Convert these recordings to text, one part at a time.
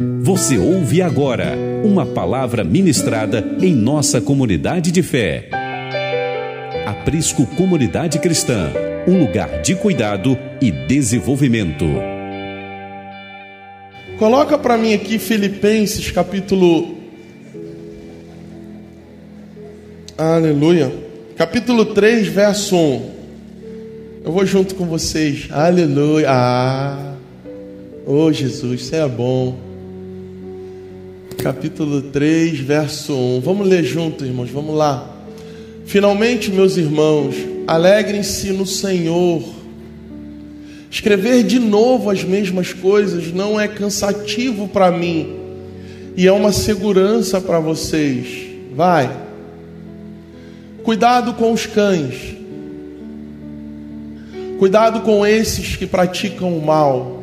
Você ouve agora uma palavra ministrada em nossa comunidade de fé. Aprisco Comunidade Cristã, um lugar de cuidado e desenvolvimento. Coloca para mim aqui Filipenses capítulo Aleluia. Capítulo 3, verso 1. Eu vou junto com vocês. Aleluia. Ah. Oh, Jesus, você é bom capítulo 3, verso 1. Vamos ler junto, irmãos, vamos lá. Finalmente, meus irmãos, alegrem-se no Senhor. Escrever de novo as mesmas coisas não é cansativo para mim e é uma segurança para vocês. Vai. Cuidado com os cães. Cuidado com esses que praticam o mal.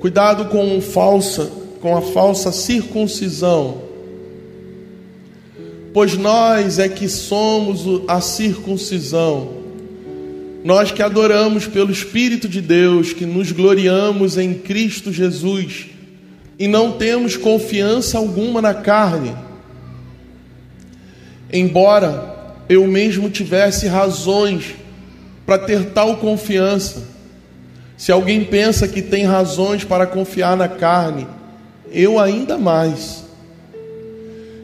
Cuidado com falsa com a falsa circuncisão. Pois nós é que somos a circuncisão. Nós que adoramos pelo Espírito de Deus, que nos gloriamos em Cristo Jesus e não temos confiança alguma na carne. Embora eu mesmo tivesse razões para ter tal confiança, se alguém pensa que tem razões para confiar na carne, eu ainda mais.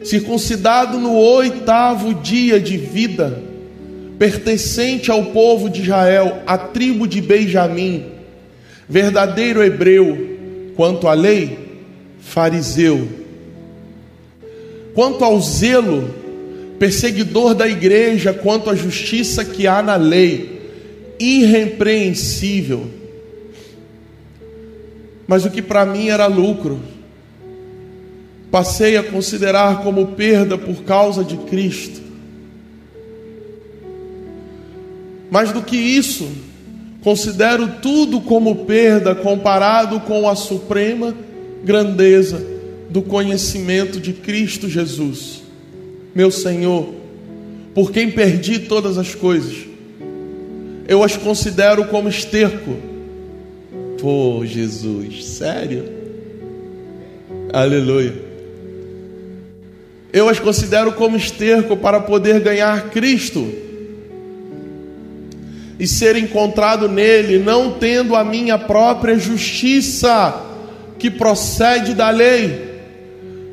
Circuncidado no oitavo dia de vida, pertencente ao povo de Israel, à tribo de Benjamim, verdadeiro hebreu, quanto à lei, fariseu. Quanto ao zelo, perseguidor da igreja, quanto à justiça que há na lei, irrepreensível. Mas o que para mim era lucro, passei a considerar como perda por causa de Cristo. Mais do que isso, considero tudo como perda comparado com a suprema grandeza do conhecimento de Cristo Jesus, meu Senhor, por quem perdi todas as coisas. Eu as considero como esterco. Pô, Jesus, sério? Aleluia eu as considero como esterco para poder ganhar Cristo e ser encontrado nele, não tendo a minha própria justiça que procede da lei,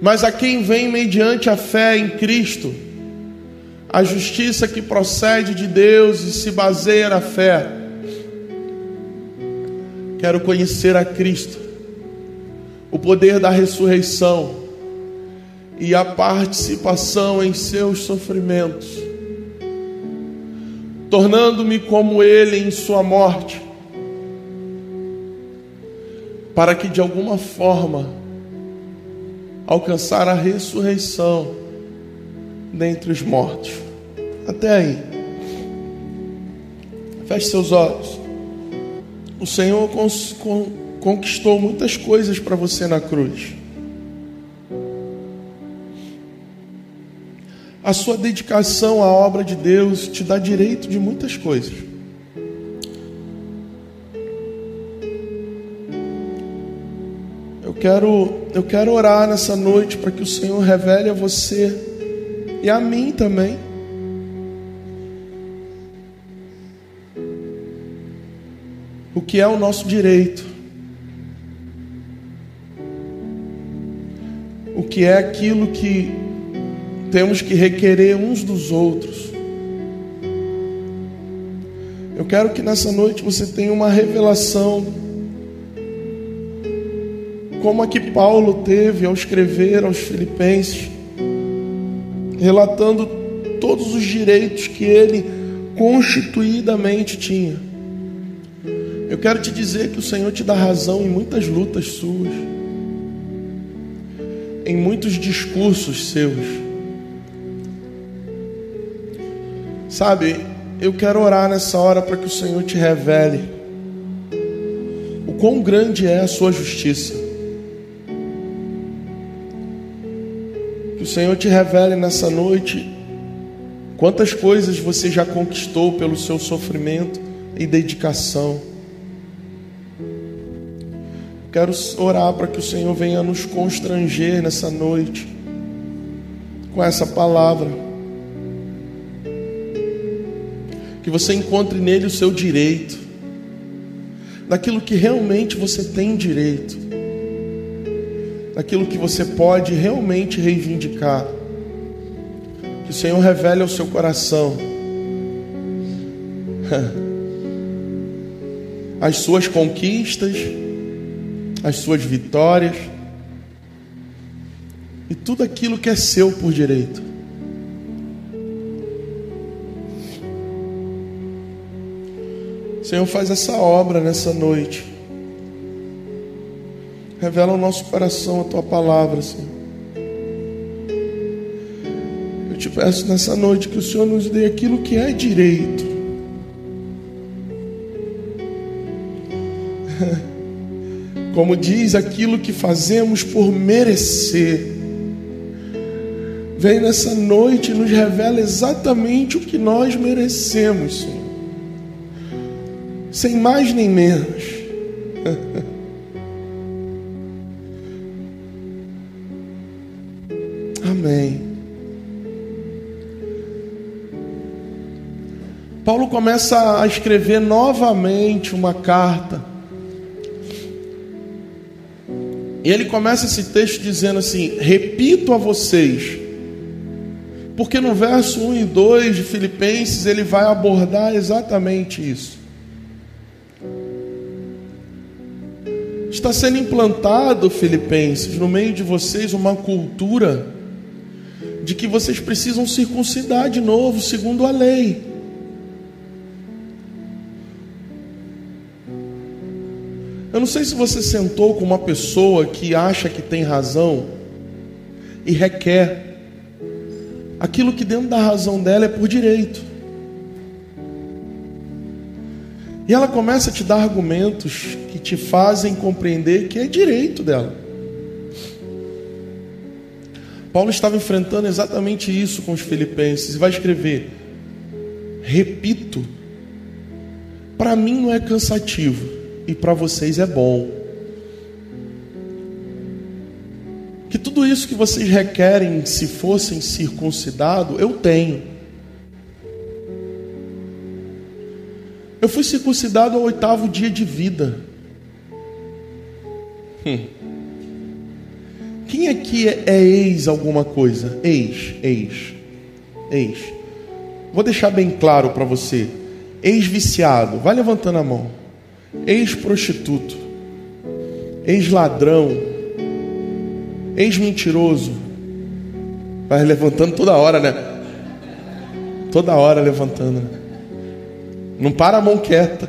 mas a quem vem mediante a fé em Cristo, a justiça que procede de Deus e se baseia na fé. Quero conhecer a Cristo, o poder da ressurreição e a participação em seus sofrimentos, tornando-me como ele em sua morte, para que de alguma forma alcançar a ressurreição dentre os mortos. Até aí. Feche seus olhos. O Senhor conquistou muitas coisas para você na cruz. A sua dedicação à obra de Deus te dá direito de muitas coisas. Eu quero, eu quero orar nessa noite para que o Senhor revele a você e a mim também. O que é o nosso direito? O que é aquilo que temos que requerer uns dos outros. Eu quero que nessa noite você tenha uma revelação, como a que Paulo teve ao escrever aos Filipenses, relatando todos os direitos que ele constituidamente tinha. Eu quero te dizer que o Senhor te dá razão em muitas lutas suas, em muitos discursos seus. Sabe, eu quero orar nessa hora para que o Senhor te revele o quão grande é a sua justiça. Que o Senhor te revele nessa noite quantas coisas você já conquistou pelo seu sofrimento e dedicação. quero orar para que o Senhor venha nos constranger nessa noite com essa palavra. Que você encontre nele o seu direito, daquilo que realmente você tem direito, daquilo que você pode realmente reivindicar. Que o Senhor revele ao seu coração as suas conquistas, as suas vitórias e tudo aquilo que é seu por direito. Senhor, faz essa obra nessa noite. Revela ao nosso coração a tua palavra, Senhor. Eu te peço nessa noite que o Senhor nos dê aquilo que é direito. como diz aquilo que fazemos por merecer. Vem nessa noite e nos revela exatamente o que nós merecemos, Senhor. Sem mais nem menos. Amém. Paulo começa a escrever novamente uma carta E ele começa esse texto dizendo assim: Repito a vocês, porque no verso 1 e 2 de Filipenses ele vai abordar exatamente isso. Está sendo implantado, Filipenses, no meio de vocês uma cultura de que vocês precisam circuncidar de novo, segundo a lei. Eu não sei se você sentou com uma pessoa que acha que tem razão e requer aquilo que dentro da razão dela é por direito. E ela começa a te dar argumentos que te fazem compreender que é direito dela. Paulo estava enfrentando exatamente isso com os filipenses e vai escrever: Repito, para mim não é cansativo e para vocês é bom. Que tudo isso que vocês requerem, se fossem circuncidados, eu tenho. Eu fui circuncidado ao oitavo dia de vida. Hum. Quem aqui é, é ex alguma coisa? Ex, ex, ex. Vou deixar bem claro para você. Ex-viciado, vai levantando a mão ex-prostituto, ex-ladrão, ex-mentiroso. Vai levantando toda hora, né? Toda hora levantando. Né? Não para a mão quieta.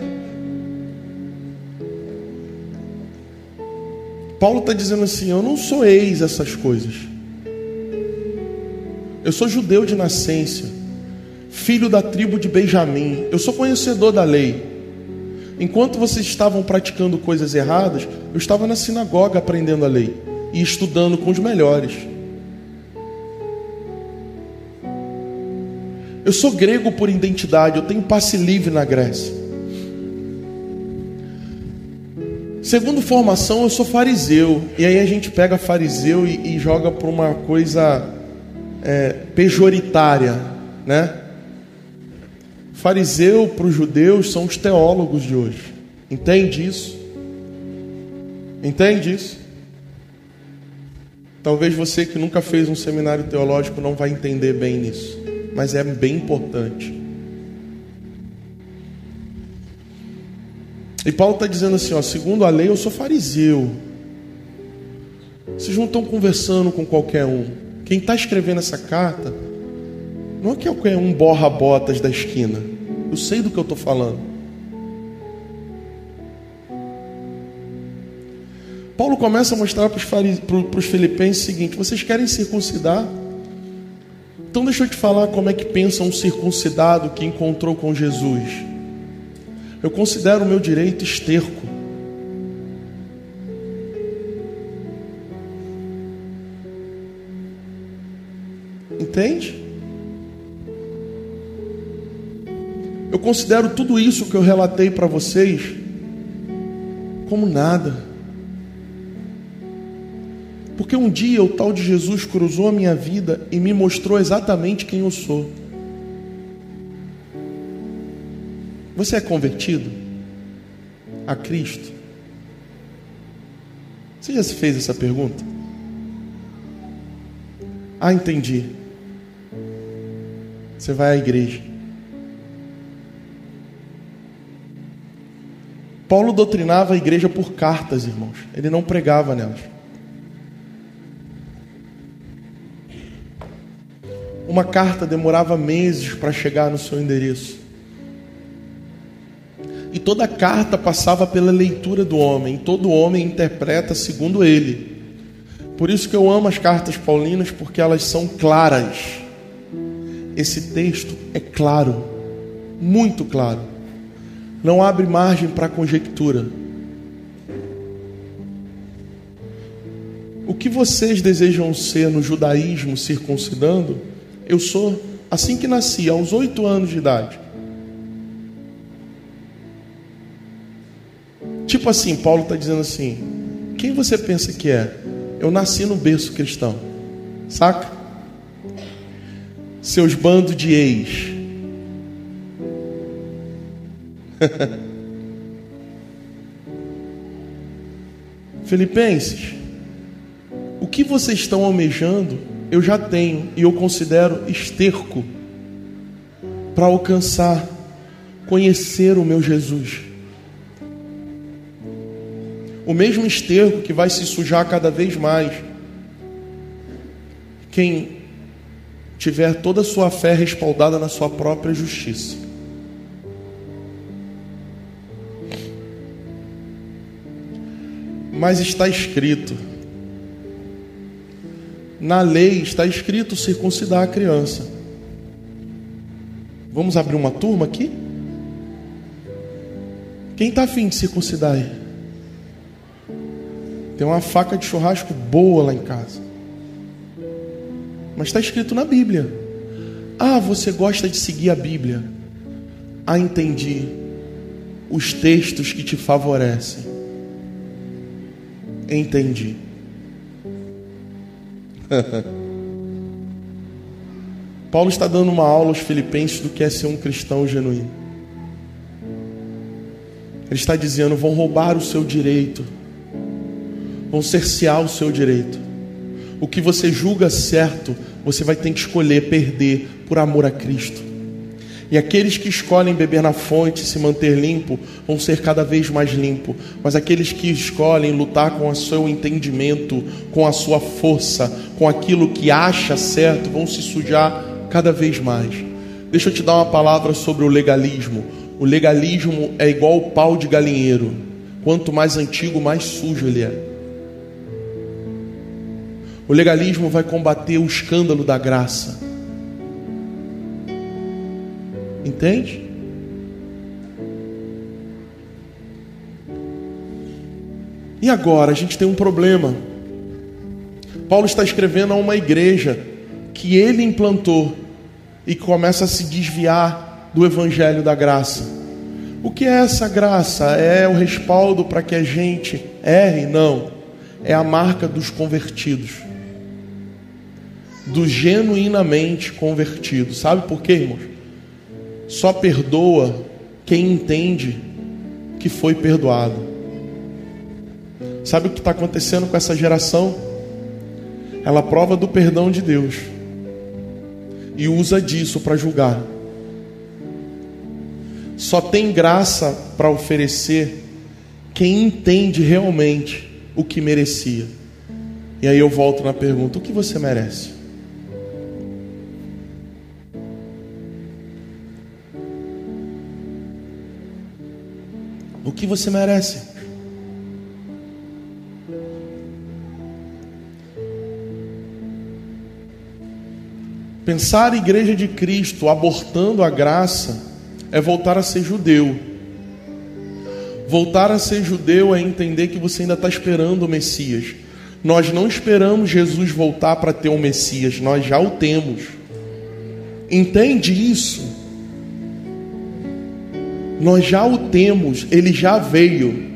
Paulo está dizendo assim: Eu não sou ex essas coisas. Eu sou judeu de nascença, filho da tribo de Benjamim. Eu sou conhecedor da lei. Enquanto vocês estavam praticando coisas erradas, eu estava na sinagoga aprendendo a lei e estudando com os melhores. Eu sou grego por identidade, eu tenho passe livre na Grécia. Segundo formação, eu sou fariseu. E aí a gente pega fariseu e, e joga para uma coisa é, pejoritária, né? Fariseu para os judeus são os teólogos de hoje. Entende isso? Entende isso? Talvez você que nunca fez um seminário teológico não vai entender bem nisso, mas é bem importante. E Paulo está dizendo assim: ó, segundo a lei, eu sou fariseu. Vocês não estão conversando com qualquer um. Quem está escrevendo essa carta não é qualquer um borra-botas da esquina. Eu sei do que eu estou falando. Paulo começa a mostrar para os filipenses o seguinte: vocês querem circuncidar? Então deixa eu te falar como é que pensa um circuncidado que encontrou com Jesus. Eu considero o meu direito esterco. Entende? Eu considero tudo isso que eu relatei para vocês como nada. Porque um dia o tal de Jesus cruzou a minha vida e me mostrou exatamente quem eu sou. Você é convertido a Cristo? Você já se fez essa pergunta? Ah, entendi. Você vai à igreja. Paulo doutrinava a igreja por cartas, irmãos. Ele não pregava nelas. Uma carta demorava meses para chegar no seu endereço. E toda carta passava pela leitura do homem. Todo homem interpreta segundo ele. Por isso que eu amo as cartas paulinas, porque elas são claras. Esse texto é claro, muito claro. Não abre margem para conjectura. O que vocês desejam ser no judaísmo circuncidando? Eu sou assim que nasci, aos oito anos de idade. Tipo assim, Paulo está dizendo assim: quem você pensa que é? Eu nasci no berço cristão, saca? Seus bandos de ex. Filipenses, o que vocês estão almejando eu já tenho e eu considero esterco para alcançar, conhecer o meu Jesus. O mesmo esterco que vai se sujar cada vez mais. Quem tiver toda a sua fé respaldada na sua própria justiça. Mas está escrito, na lei está escrito circuncidar a criança. Vamos abrir uma turma aqui? Quem está afim de circuncidar aí? Tem uma faca de churrasco boa lá em casa. Mas está escrito na Bíblia. Ah, você gosta de seguir a Bíblia. Ah, entendi. Os textos que te favorecem. Entendi. Paulo está dando uma aula aos filipenses do que é ser um cristão genuíno. Ele está dizendo: vão roubar o seu direito, vão cercear o seu direito. O que você julga certo, você vai ter que escolher perder por amor a Cristo. E aqueles que escolhem beber na fonte, se manter limpo, vão ser cada vez mais limpo. Mas aqueles que escolhem lutar com o seu entendimento, com a sua força, com aquilo que acha certo, vão se sujar cada vez mais. Deixa eu te dar uma palavra sobre o legalismo. O legalismo é igual o pau de galinheiro. Quanto mais antigo, mais sujo ele é. O legalismo vai combater o escândalo da graça. Entende? E agora a gente tem um problema. Paulo está escrevendo a uma igreja que ele implantou e começa a se desviar do evangelho da graça. O que é essa graça? É o respaldo para que a gente erre? Não. É a marca dos convertidos. Do genuinamente convertidos. Sabe por quê, irmãos? Só perdoa quem entende que foi perdoado. Sabe o que está acontecendo com essa geração? Ela prova do perdão de Deus e usa disso para julgar. Só tem graça para oferecer quem entende realmente o que merecia. E aí eu volto na pergunta: o que você merece? Que você merece. Pensar a igreja de Cristo abortando a graça é voltar a ser judeu. Voltar a ser judeu é entender que você ainda está esperando o Messias. Nós não esperamos Jesus voltar para ter o Messias, nós já o temos. Entende isso? Nós já o temos, ele já veio.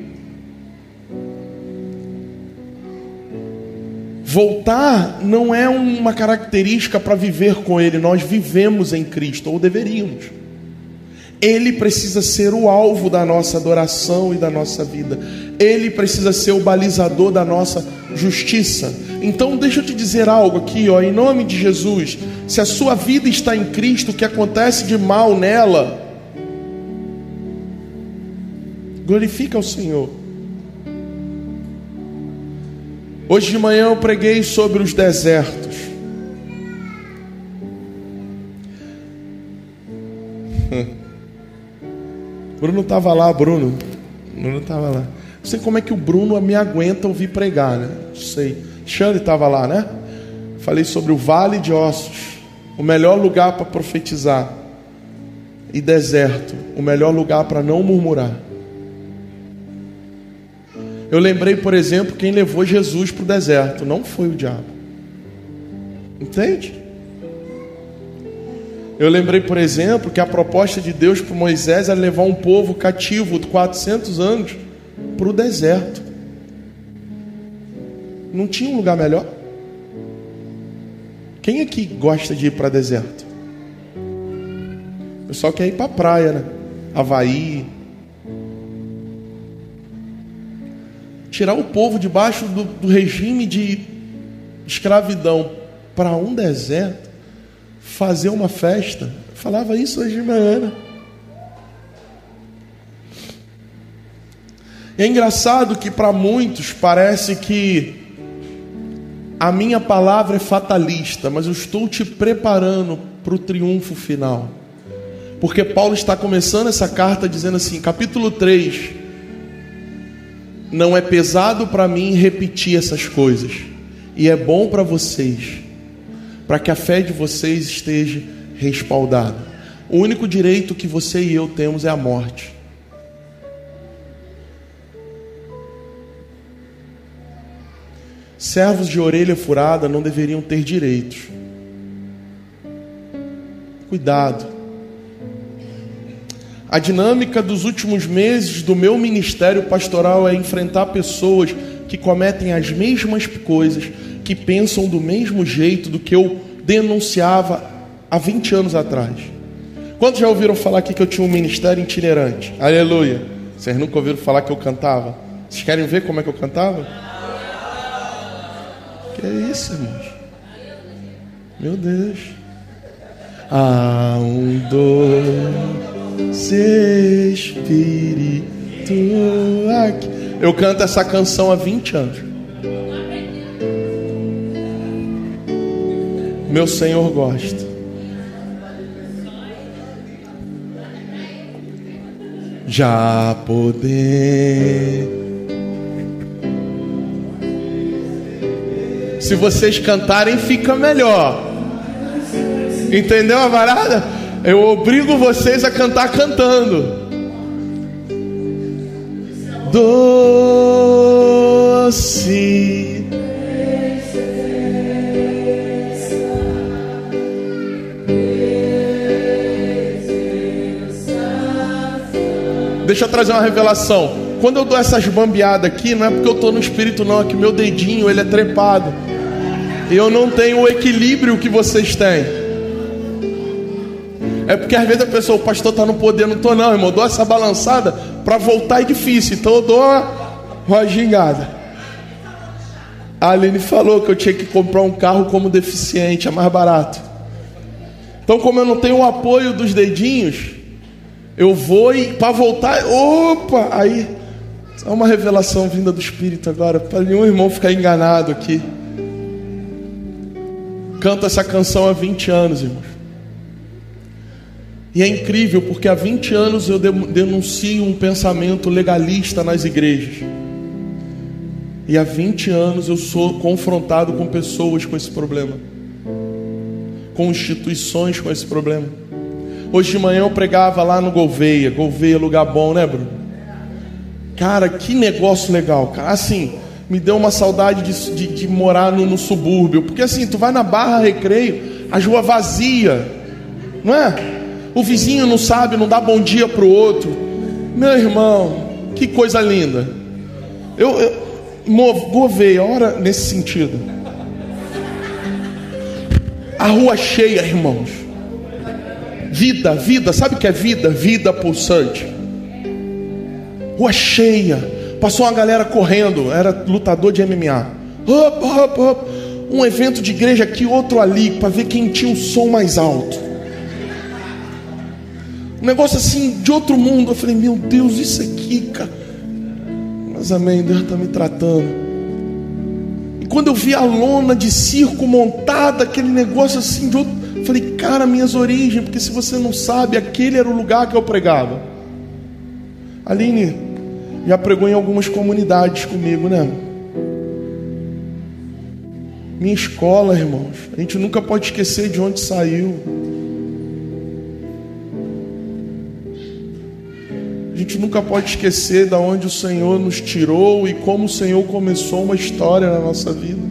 Voltar não é uma característica para viver com Ele, nós vivemos em Cristo, ou deveríamos. Ele precisa ser o alvo da nossa adoração e da nossa vida. Ele precisa ser o balizador da nossa justiça. Então, deixa eu te dizer algo aqui, ó, em nome de Jesus. Se a sua vida está em Cristo, o que acontece de mal nela, glorifica o Senhor. Hoje de manhã eu preguei sobre os desertos. Bruno estava lá, Bruno. Bruno estava lá. Não sei como é que o Bruno me aguenta ouvir pregar, né? Não sei. Xande estava lá, né? Falei sobre o vale de ossos, o melhor lugar para profetizar. E deserto, o melhor lugar para não murmurar. Eu lembrei, por exemplo, quem levou Jesus para o deserto. Não foi o diabo. Entende? Eu lembrei, por exemplo, que a proposta de Deus para Moisés era levar um povo cativo de 400 anos para o deserto. Não tinha um lugar melhor? Quem aqui gosta de ir para deserto? O pessoal quer ir para a praia, né? Havaí, tirar o povo debaixo do, do regime de escravidão para um deserto, fazer uma festa. Eu falava isso hoje de manhã. Né? É engraçado que para muitos parece que a minha palavra é fatalista, mas eu estou te preparando para o triunfo final. Porque Paulo está começando essa carta dizendo assim, capítulo 3, não é pesado para mim repetir essas coisas, e é bom para vocês, para que a fé de vocês esteja respaldada. O único direito que você e eu temos é a morte. Servos de orelha furada não deveriam ter direitos. Cuidado. A dinâmica dos últimos meses do meu ministério pastoral é enfrentar pessoas que cometem as mesmas coisas, que pensam do mesmo jeito do que eu denunciava há 20 anos atrás. Quantos já ouviram falar aqui que eu tinha um ministério itinerante? Aleluia. Vocês nunca ouviram falar que eu cantava? Vocês querem ver como é que eu cantava? Que é isso, irmãos? Meu Deus. Ah, um, dois doce Espírito aqui. Eu canto essa canção há 20 anos. Meu Senhor gosta. Já poder. Se vocês cantarem, fica melhor. Entendeu a varada? Eu obrigo vocês a cantar cantando. Doce. Deixa eu trazer uma revelação. Quando eu dou essas bambeadas aqui, não é porque eu estou no espírito, não, é que meu dedinho ele é trepado. Eu não tenho o equilíbrio que vocês têm. É porque às vezes a pessoa, o pastor está no poder, não estou não, irmão. Dou essa balançada para voltar é difícil. Então eu dou uma, uma gingada. A Aline falou que eu tinha que comprar um carro como deficiente, é mais barato. Então, como eu não tenho o apoio dos dedinhos, eu vou e para voltar, opa, aí é uma revelação vinda do Espírito agora, para nenhum irmão ficar enganado aqui. Canto essa canção há 20 anos, irmãos. E é incrível porque há 20 anos eu denuncio um pensamento legalista nas igrejas. E há 20 anos eu sou confrontado com pessoas com esse problema, com instituições com esse problema. Hoje de manhã eu pregava lá no Gouveia. Gouveia, lugar bom, né, Bruno? Cara, que negócio legal, cara. Assim, me deu uma saudade de, de, de morar no, no, subúrbio. Porque assim, tu vai na Barra Recreio, a rua vazia, não é? O vizinho não sabe, não dá bom dia para o outro. Meu irmão, que coisa linda. Eu, eu movei, ora nesse sentido. A rua cheia, irmãos. Vida, vida, sabe o que é vida? Vida pulsante. Rua cheia. Passou uma galera correndo, era lutador de MMA. Um evento de igreja aqui, outro ali, para ver quem tinha o som mais alto. Um negócio assim de outro mundo. Eu falei, meu Deus, isso aqui, cara. Mas amém, Deus está me tratando quando eu vi a lona de circo montada, aquele negócio assim de outro, falei, cara, minhas origens, porque se você não sabe, aquele era o lugar que eu pregava. Aline já pregou em algumas comunidades comigo, né? Minha escola, irmãos, a gente nunca pode esquecer de onde saiu. Gente nunca pode esquecer da onde o Senhor nos tirou e como o Senhor começou uma história na nossa vida.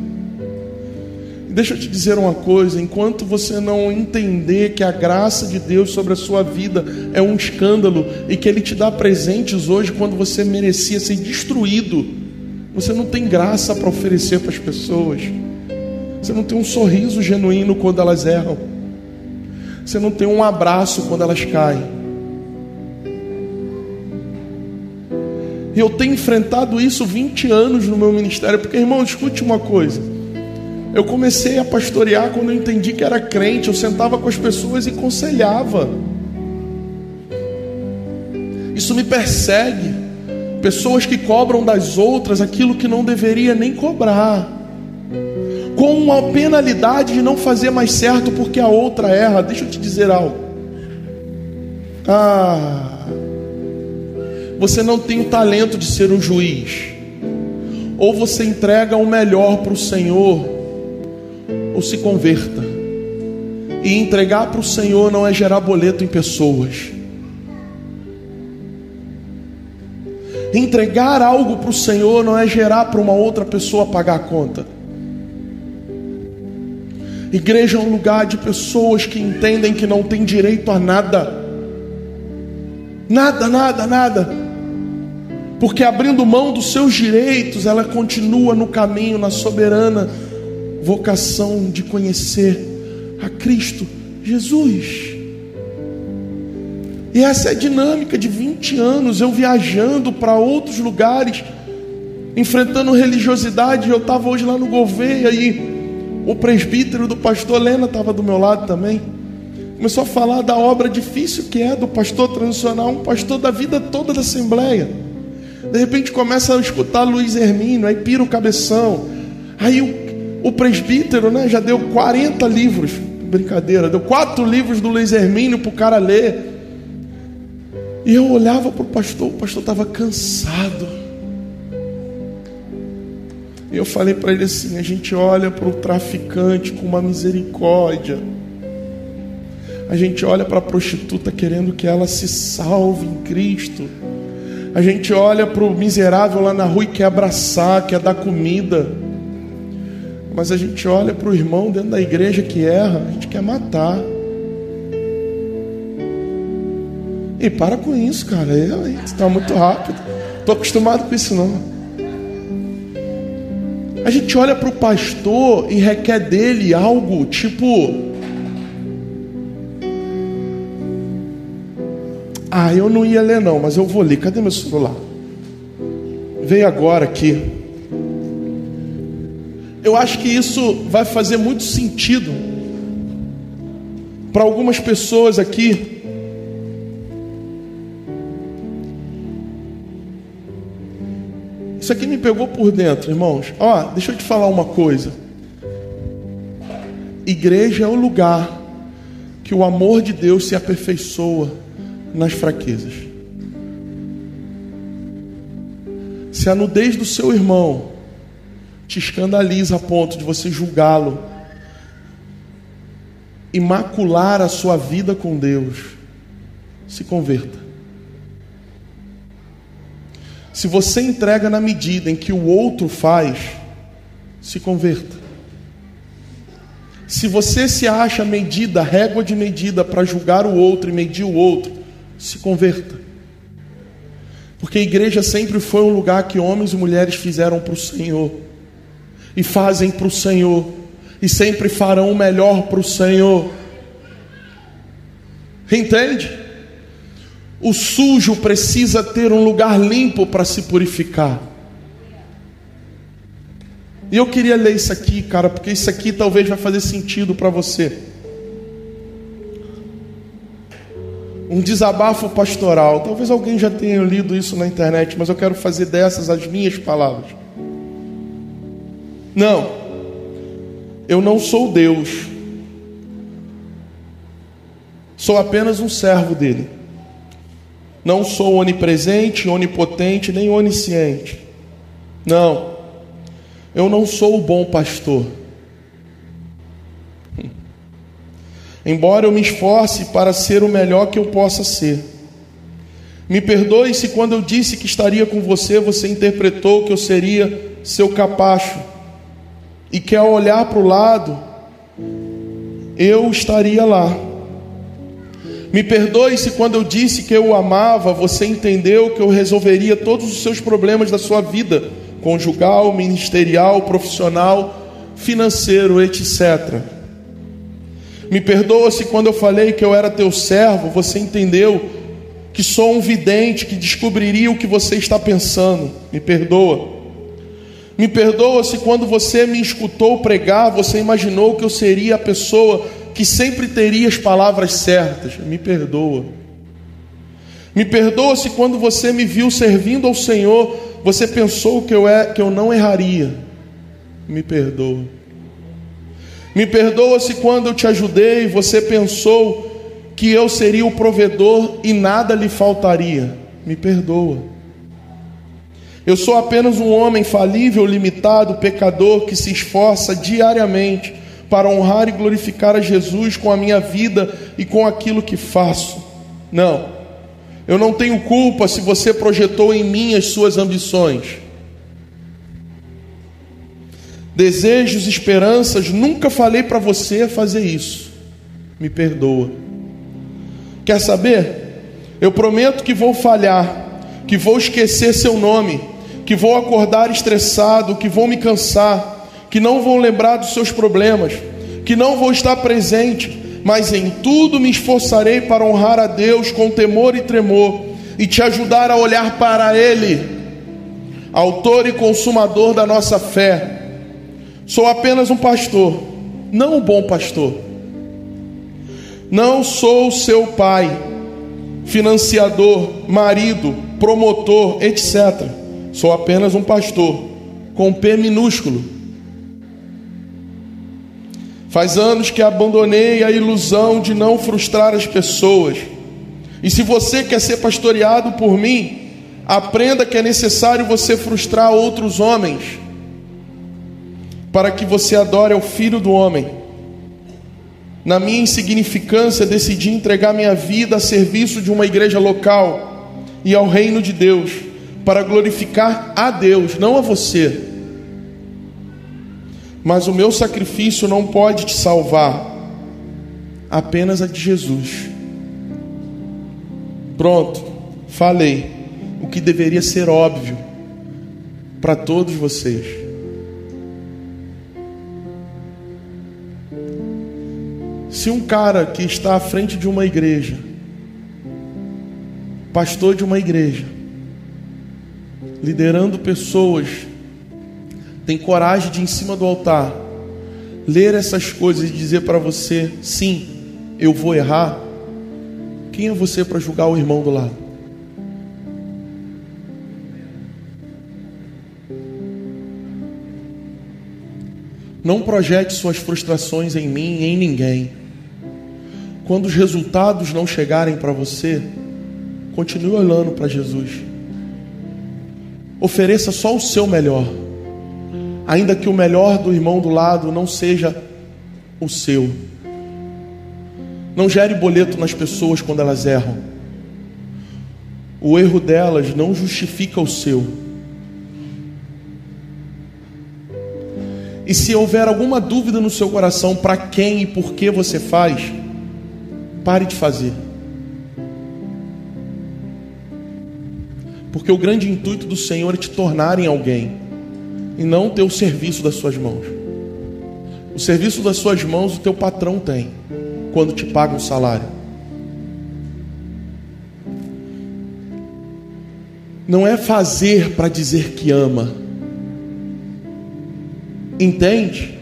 E deixa eu te dizer uma coisa: enquanto você não entender que a graça de Deus sobre a sua vida é um escândalo e que Ele te dá presentes hoje quando você merecia ser destruído, você não tem graça para oferecer para as pessoas. Você não tem um sorriso genuíno quando elas erram. Você não tem um abraço quando elas caem. E eu tenho enfrentado isso 20 anos no meu ministério, porque, irmão, escute uma coisa. Eu comecei a pastorear quando eu entendi que era crente, eu sentava com as pessoas e conselhava. Isso me persegue. Pessoas que cobram das outras aquilo que não deveria nem cobrar. Com uma penalidade de não fazer mais certo porque a outra erra. Deixa eu te dizer algo. Ah, você não tem o talento de ser um juiz. Ou você entrega o melhor para o Senhor, ou se converta. E entregar para o Senhor não é gerar boleto em pessoas. Entregar algo para o Senhor não é gerar para uma outra pessoa pagar a conta. Igreja é um lugar de pessoas que entendem que não tem direito a nada. Nada, nada, nada porque abrindo mão dos seus direitos, ela continua no caminho, na soberana vocação de conhecer a Cristo Jesus. E essa é a dinâmica de 20 anos, eu viajando para outros lugares, enfrentando religiosidade. Eu estava hoje lá no Gouveia e o presbítero do pastor Lena estava do meu lado também. Começou a falar da obra difícil que é do pastor transicional, um pastor da vida toda da Assembleia. De repente começa a escutar Luiz Hermínio, aí pira o cabeção. Aí o, o presbítero né, já deu 40 livros. Brincadeira, deu quatro livros do Luiz Hermínio para o cara ler. E eu olhava para o pastor, o pastor estava cansado. E eu falei para ele assim: a gente olha para o traficante com uma misericórdia. A gente olha para a prostituta querendo que ela se salve em Cristo. A gente olha para o miserável lá na rua e quer abraçar, quer dar comida. Mas a gente olha para o irmão dentro da igreja que erra, a gente quer matar. E para com isso, cara. Está muito rápido. Estou acostumado com isso não. A gente olha para o pastor e requer dele algo tipo Ah, eu não ia ler não, mas eu vou ler. Cadê meu celular? Veio agora aqui. Eu acho que isso vai fazer muito sentido para algumas pessoas aqui. Isso aqui me pegou por dentro, irmãos. Ó, deixa eu te falar uma coisa. Igreja é o lugar que o amor de Deus se aperfeiçoa nas fraquezas. Se a nudez do seu irmão te escandaliza a ponto de você julgá-lo, imacular a sua vida com Deus, se converta. Se você entrega na medida em que o outro faz, se converta. Se você se acha medida, régua de medida para julgar o outro e medir o outro, se converta. Porque a igreja sempre foi um lugar que homens e mulheres fizeram para o Senhor e fazem para o Senhor. e sempre farão o melhor para o Senhor. Entende? O sujo precisa ter um lugar limpo para se purificar. E eu queria ler isso aqui, cara, porque isso aqui talvez vai fazer sentido para você. Um desabafo pastoral. Talvez alguém já tenha lido isso na internet, mas eu quero fazer dessas as minhas palavras. Não, eu não sou Deus, sou apenas um servo dele. Não sou onipresente, onipotente, nem onisciente. Não, eu não sou o bom pastor. Embora eu me esforce para ser o melhor que eu possa ser. Me perdoe se quando eu disse que estaria com você, você interpretou que eu seria seu capacho e que ao olhar para o lado, eu estaria lá. Me perdoe se quando eu disse que eu o amava, você entendeu que eu resolveria todos os seus problemas da sua vida, conjugal, ministerial, profissional, financeiro, etc. Me perdoa se quando eu falei que eu era teu servo, você entendeu que sou um vidente que descobriria o que você está pensando. Me perdoa. Me perdoa se quando você me escutou pregar, você imaginou que eu seria a pessoa que sempre teria as palavras certas. Me perdoa. Me perdoa se quando você me viu servindo ao Senhor, você pensou que eu, é, que eu não erraria. Me perdoa. Me perdoa se quando eu te ajudei, você pensou que eu seria o provedor e nada lhe faltaria. Me perdoa. Eu sou apenas um homem falível, limitado, pecador que se esforça diariamente para honrar e glorificar a Jesus com a minha vida e com aquilo que faço. Não, eu não tenho culpa se você projetou em mim as suas ambições. Desejos, esperanças, nunca falei para você fazer isso. Me perdoa. Quer saber? Eu prometo que vou falhar, que vou esquecer seu nome que vou acordar estressado, que vou me cansar, que não vou lembrar dos seus problemas, que não vou estar presente, mas em tudo me esforçarei para honrar a Deus com temor e tremor e te ajudar a olhar para Ele, Autor e Consumador da nossa fé. Sou apenas um pastor, não um bom pastor. Não sou seu pai, financiador, marido, promotor, etc. Sou apenas um pastor, com P minúsculo. Faz anos que abandonei a ilusão de não frustrar as pessoas. E se você quer ser pastoreado por mim, aprenda que é necessário você frustrar outros homens, para que você adore ao Filho do Homem. Na minha insignificância, decidi entregar minha vida a serviço de uma igreja local e ao reino de Deus para glorificar a Deus, não a você. Mas o meu sacrifício não pode te salvar, apenas a de Jesus. Pronto, falei o que deveria ser óbvio para todos vocês. Se um cara que está à frente de uma igreja, pastor de uma igreja, liderando pessoas, tem coragem de, em cima do altar, ler essas coisas e dizer para você: sim, eu vou errar. Quem é você para julgar o irmão do lado? Não projete suas frustrações em mim, em ninguém. Quando os resultados não chegarem para você, continue olhando para Jesus. Ofereça só o seu melhor, ainda que o melhor do irmão do lado não seja o seu. Não gere boleto nas pessoas quando elas erram. O erro delas não justifica o seu. E se houver alguma dúvida no seu coração para quem e por que você faz, pare de fazer. Porque o grande intuito do Senhor é te tornar em alguém e não ter o serviço das suas mãos. O serviço das suas mãos o teu patrão tem quando te paga um salário. Não é fazer para dizer que ama. Entende?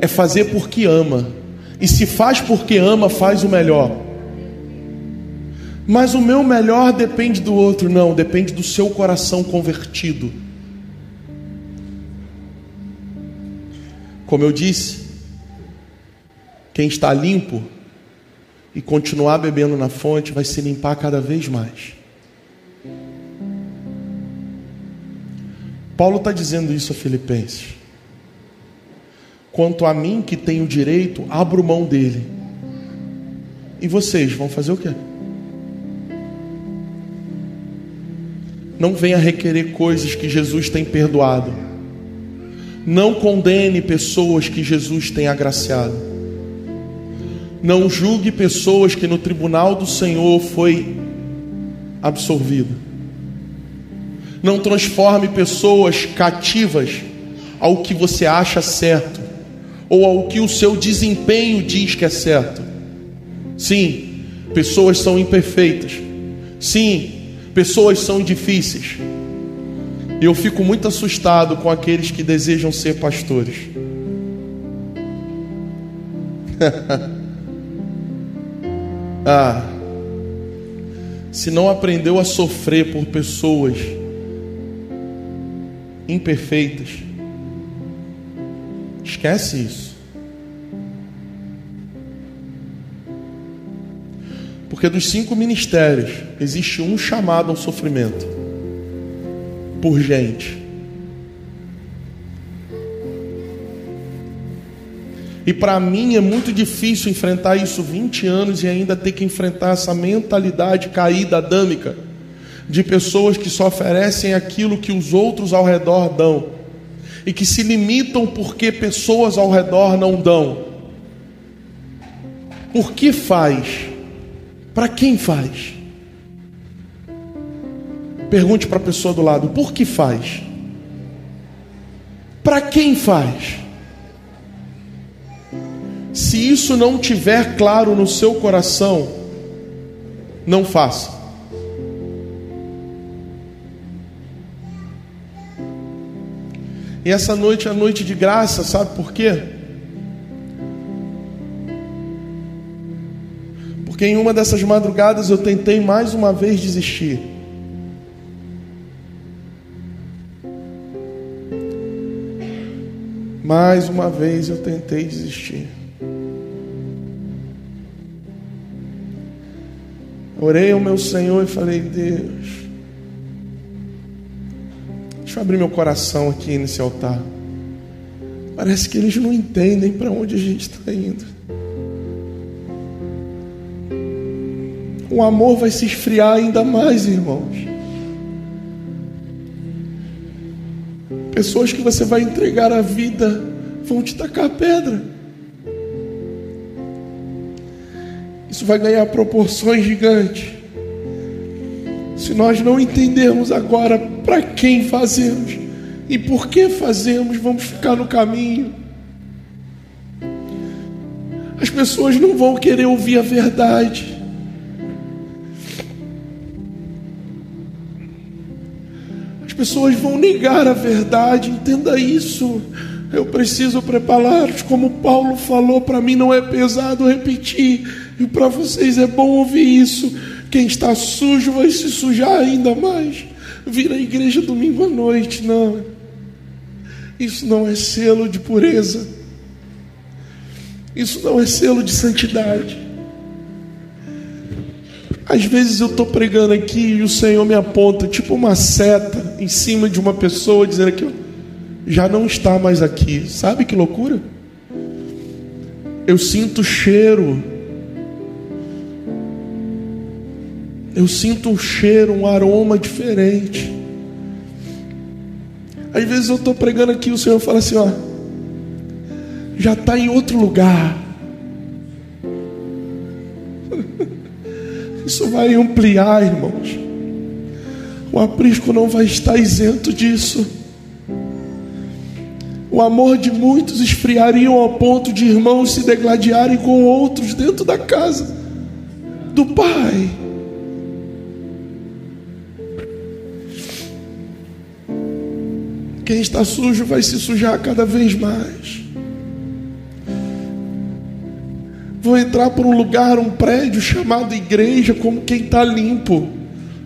É fazer porque ama. E se faz porque ama, faz o melhor. Mas o meu melhor depende do outro, não, depende do seu coração convertido. Como eu disse, quem está limpo e continuar bebendo na fonte vai se limpar cada vez mais. Paulo está dizendo isso a Filipenses. Quanto a mim, que tenho direito, abro mão dele. E vocês vão fazer o quê? Não venha requerer coisas que Jesus tem perdoado. Não condene pessoas que Jesus tem agraciado. Não julgue pessoas que no tribunal do Senhor foi absolvida. Não transforme pessoas cativas ao que você acha certo ou ao que o seu desempenho diz que é certo. Sim, pessoas são imperfeitas. Sim, pessoas são difíceis. E eu fico muito assustado com aqueles que desejam ser pastores. ah, se não aprendeu a sofrer por pessoas imperfeitas, esquece isso. Porque dos cinco ministérios, existe um chamado ao sofrimento por gente. E para mim é muito difícil enfrentar isso 20 anos e ainda ter que enfrentar essa mentalidade caída adâmica de pessoas que só oferecem aquilo que os outros ao redor dão e que se limitam porque pessoas ao redor não dão. Por que faz? Para quem faz? Pergunte para a pessoa do lado: por que faz? Para quem faz? Se isso não tiver claro no seu coração, não faça. E essa noite é a noite de graça, sabe por quê? Porque em uma dessas madrugadas eu tentei mais uma vez desistir. Mais uma vez eu tentei desistir. Orei ao meu Senhor e falei: Deus, deixa eu abrir meu coração aqui nesse altar. Parece que eles não entendem para onde a gente está indo. O amor vai se esfriar ainda mais, irmãos. Pessoas que você vai entregar a vida vão te tacar pedra. Isso vai ganhar proporções gigantes. Se nós não entendermos agora para quem fazemos e por que fazemos, vamos ficar no caminho. As pessoas não vão querer ouvir a verdade. pessoas vão negar a verdade, entenda isso. Eu preciso prepará-los, como Paulo falou, para mim não é pesado repetir, e para vocês é bom ouvir isso. Quem está sujo vai se sujar ainda mais. Vir à igreja domingo à noite, não. Isso não é selo de pureza. Isso não é selo de santidade. Às vezes eu estou pregando aqui e o Senhor me aponta, tipo uma seta, em cima de uma pessoa, dizendo que já não está mais aqui. Sabe que loucura? Eu sinto cheiro. Eu sinto um cheiro, um aroma diferente. Às vezes eu estou pregando aqui e o Senhor fala assim: ó, já está em outro lugar. Isso vai ampliar, irmãos. O aprisco não vai estar isento disso. o amor de muitos esfriaria ao ponto de irmãos se degladiarem com outros dentro da casa do Pai. Quem está sujo vai se sujar cada vez mais. Vou entrar por um lugar, um prédio chamado igreja, como quem está limpo.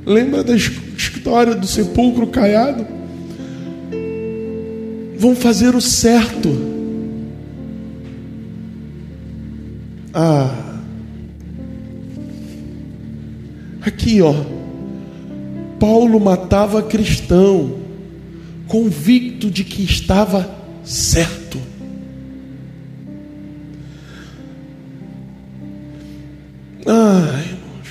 Lembra da história do sepulcro caiado? Vão fazer o certo. Ah. Aqui, ó. Paulo matava cristão, convicto de que estava certo. Ah, irmãos,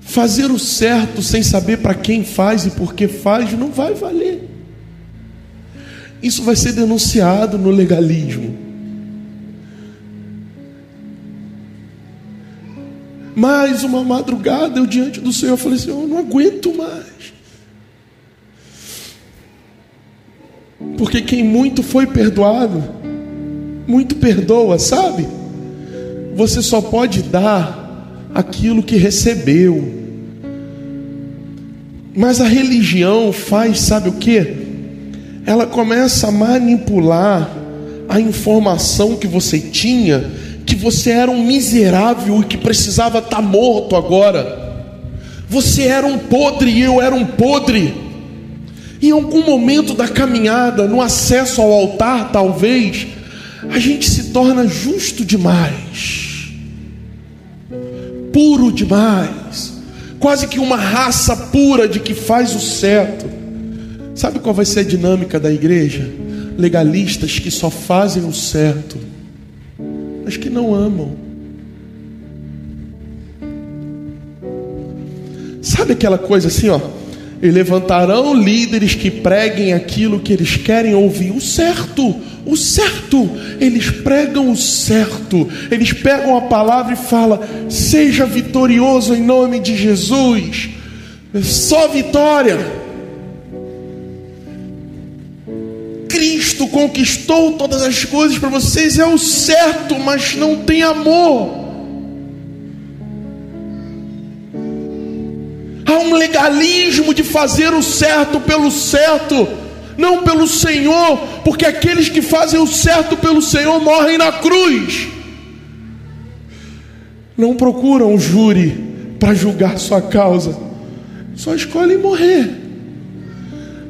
fazer o certo sem saber para quem faz e por que faz não vai valer. Isso vai ser denunciado no legalismo. Mais uma madrugada eu diante do Senhor falei assim: eu não aguento mais. Porque quem muito foi perdoado, muito perdoa, sabe? Você só pode dar aquilo que recebeu. Mas a religião faz, sabe o que? Ela começa a manipular a informação que você tinha, que você era um miserável e que precisava estar tá morto agora. Você era um podre e eu era um podre. Em algum momento da caminhada, no acesso ao altar, talvez, a gente se torna justo demais puro demais, quase que uma raça pura de que faz o certo. Sabe qual vai ser a dinâmica da igreja? Legalistas que só fazem o certo, mas que não amam. Sabe aquela coisa assim, ó? E levantarão líderes que preguem aquilo que eles querem ouvir, o certo, o certo. Eles pregam o certo. Eles pegam a palavra e falam: seja vitorioso em nome de Jesus. Só vitória. Cristo conquistou todas as coisas para vocês, é o certo, mas não tem amor. Um legalismo de fazer o certo pelo certo, não pelo Senhor, porque aqueles que fazem o certo pelo Senhor morrem na cruz. Não procuram um júri para julgar sua causa, só escolhem morrer.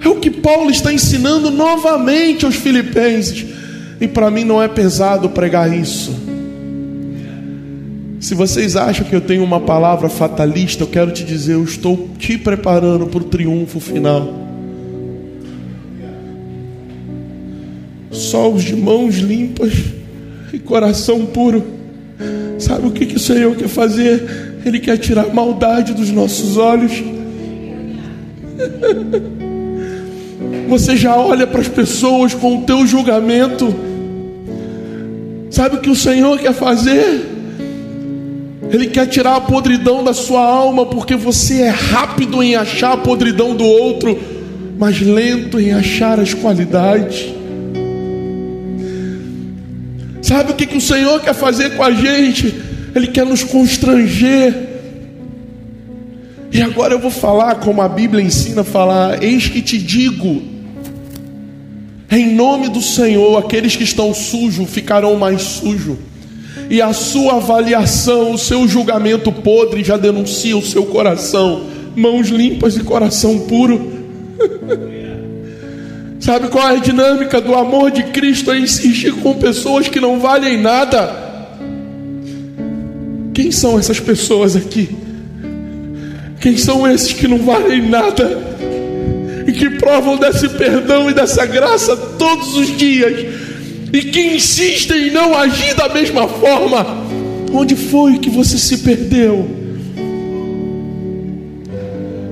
É o que Paulo está ensinando novamente aos filipenses, e para mim não é pesado pregar isso. Se vocês acham que eu tenho uma palavra fatalista, eu quero te dizer, eu estou te preparando para o triunfo final. Só os de mãos limpas e coração puro. Sabe o que, que o Senhor quer fazer? Ele quer tirar a maldade dos nossos olhos. Você já olha para as pessoas com o teu julgamento. Sabe o que o Senhor quer fazer? Ele quer tirar a podridão da sua alma, porque você é rápido em achar a podridão do outro, mas lento em achar as qualidades. Sabe o que, que o Senhor quer fazer com a gente? Ele quer nos constranger. E agora eu vou falar como a Bíblia ensina a falar: Eis que te digo, em nome do Senhor, aqueles que estão sujos ficarão mais sujos e a sua avaliação, o seu julgamento podre já denuncia o seu coração, mãos limpas e coração puro. Sabe qual é a dinâmica do amor de Cristo? É insistir com pessoas que não valem nada. Quem são essas pessoas aqui? Quem são esses que não valem nada e que provam desse perdão e dessa graça todos os dias? E que insistem em não agir da mesma forma, onde foi que você se perdeu?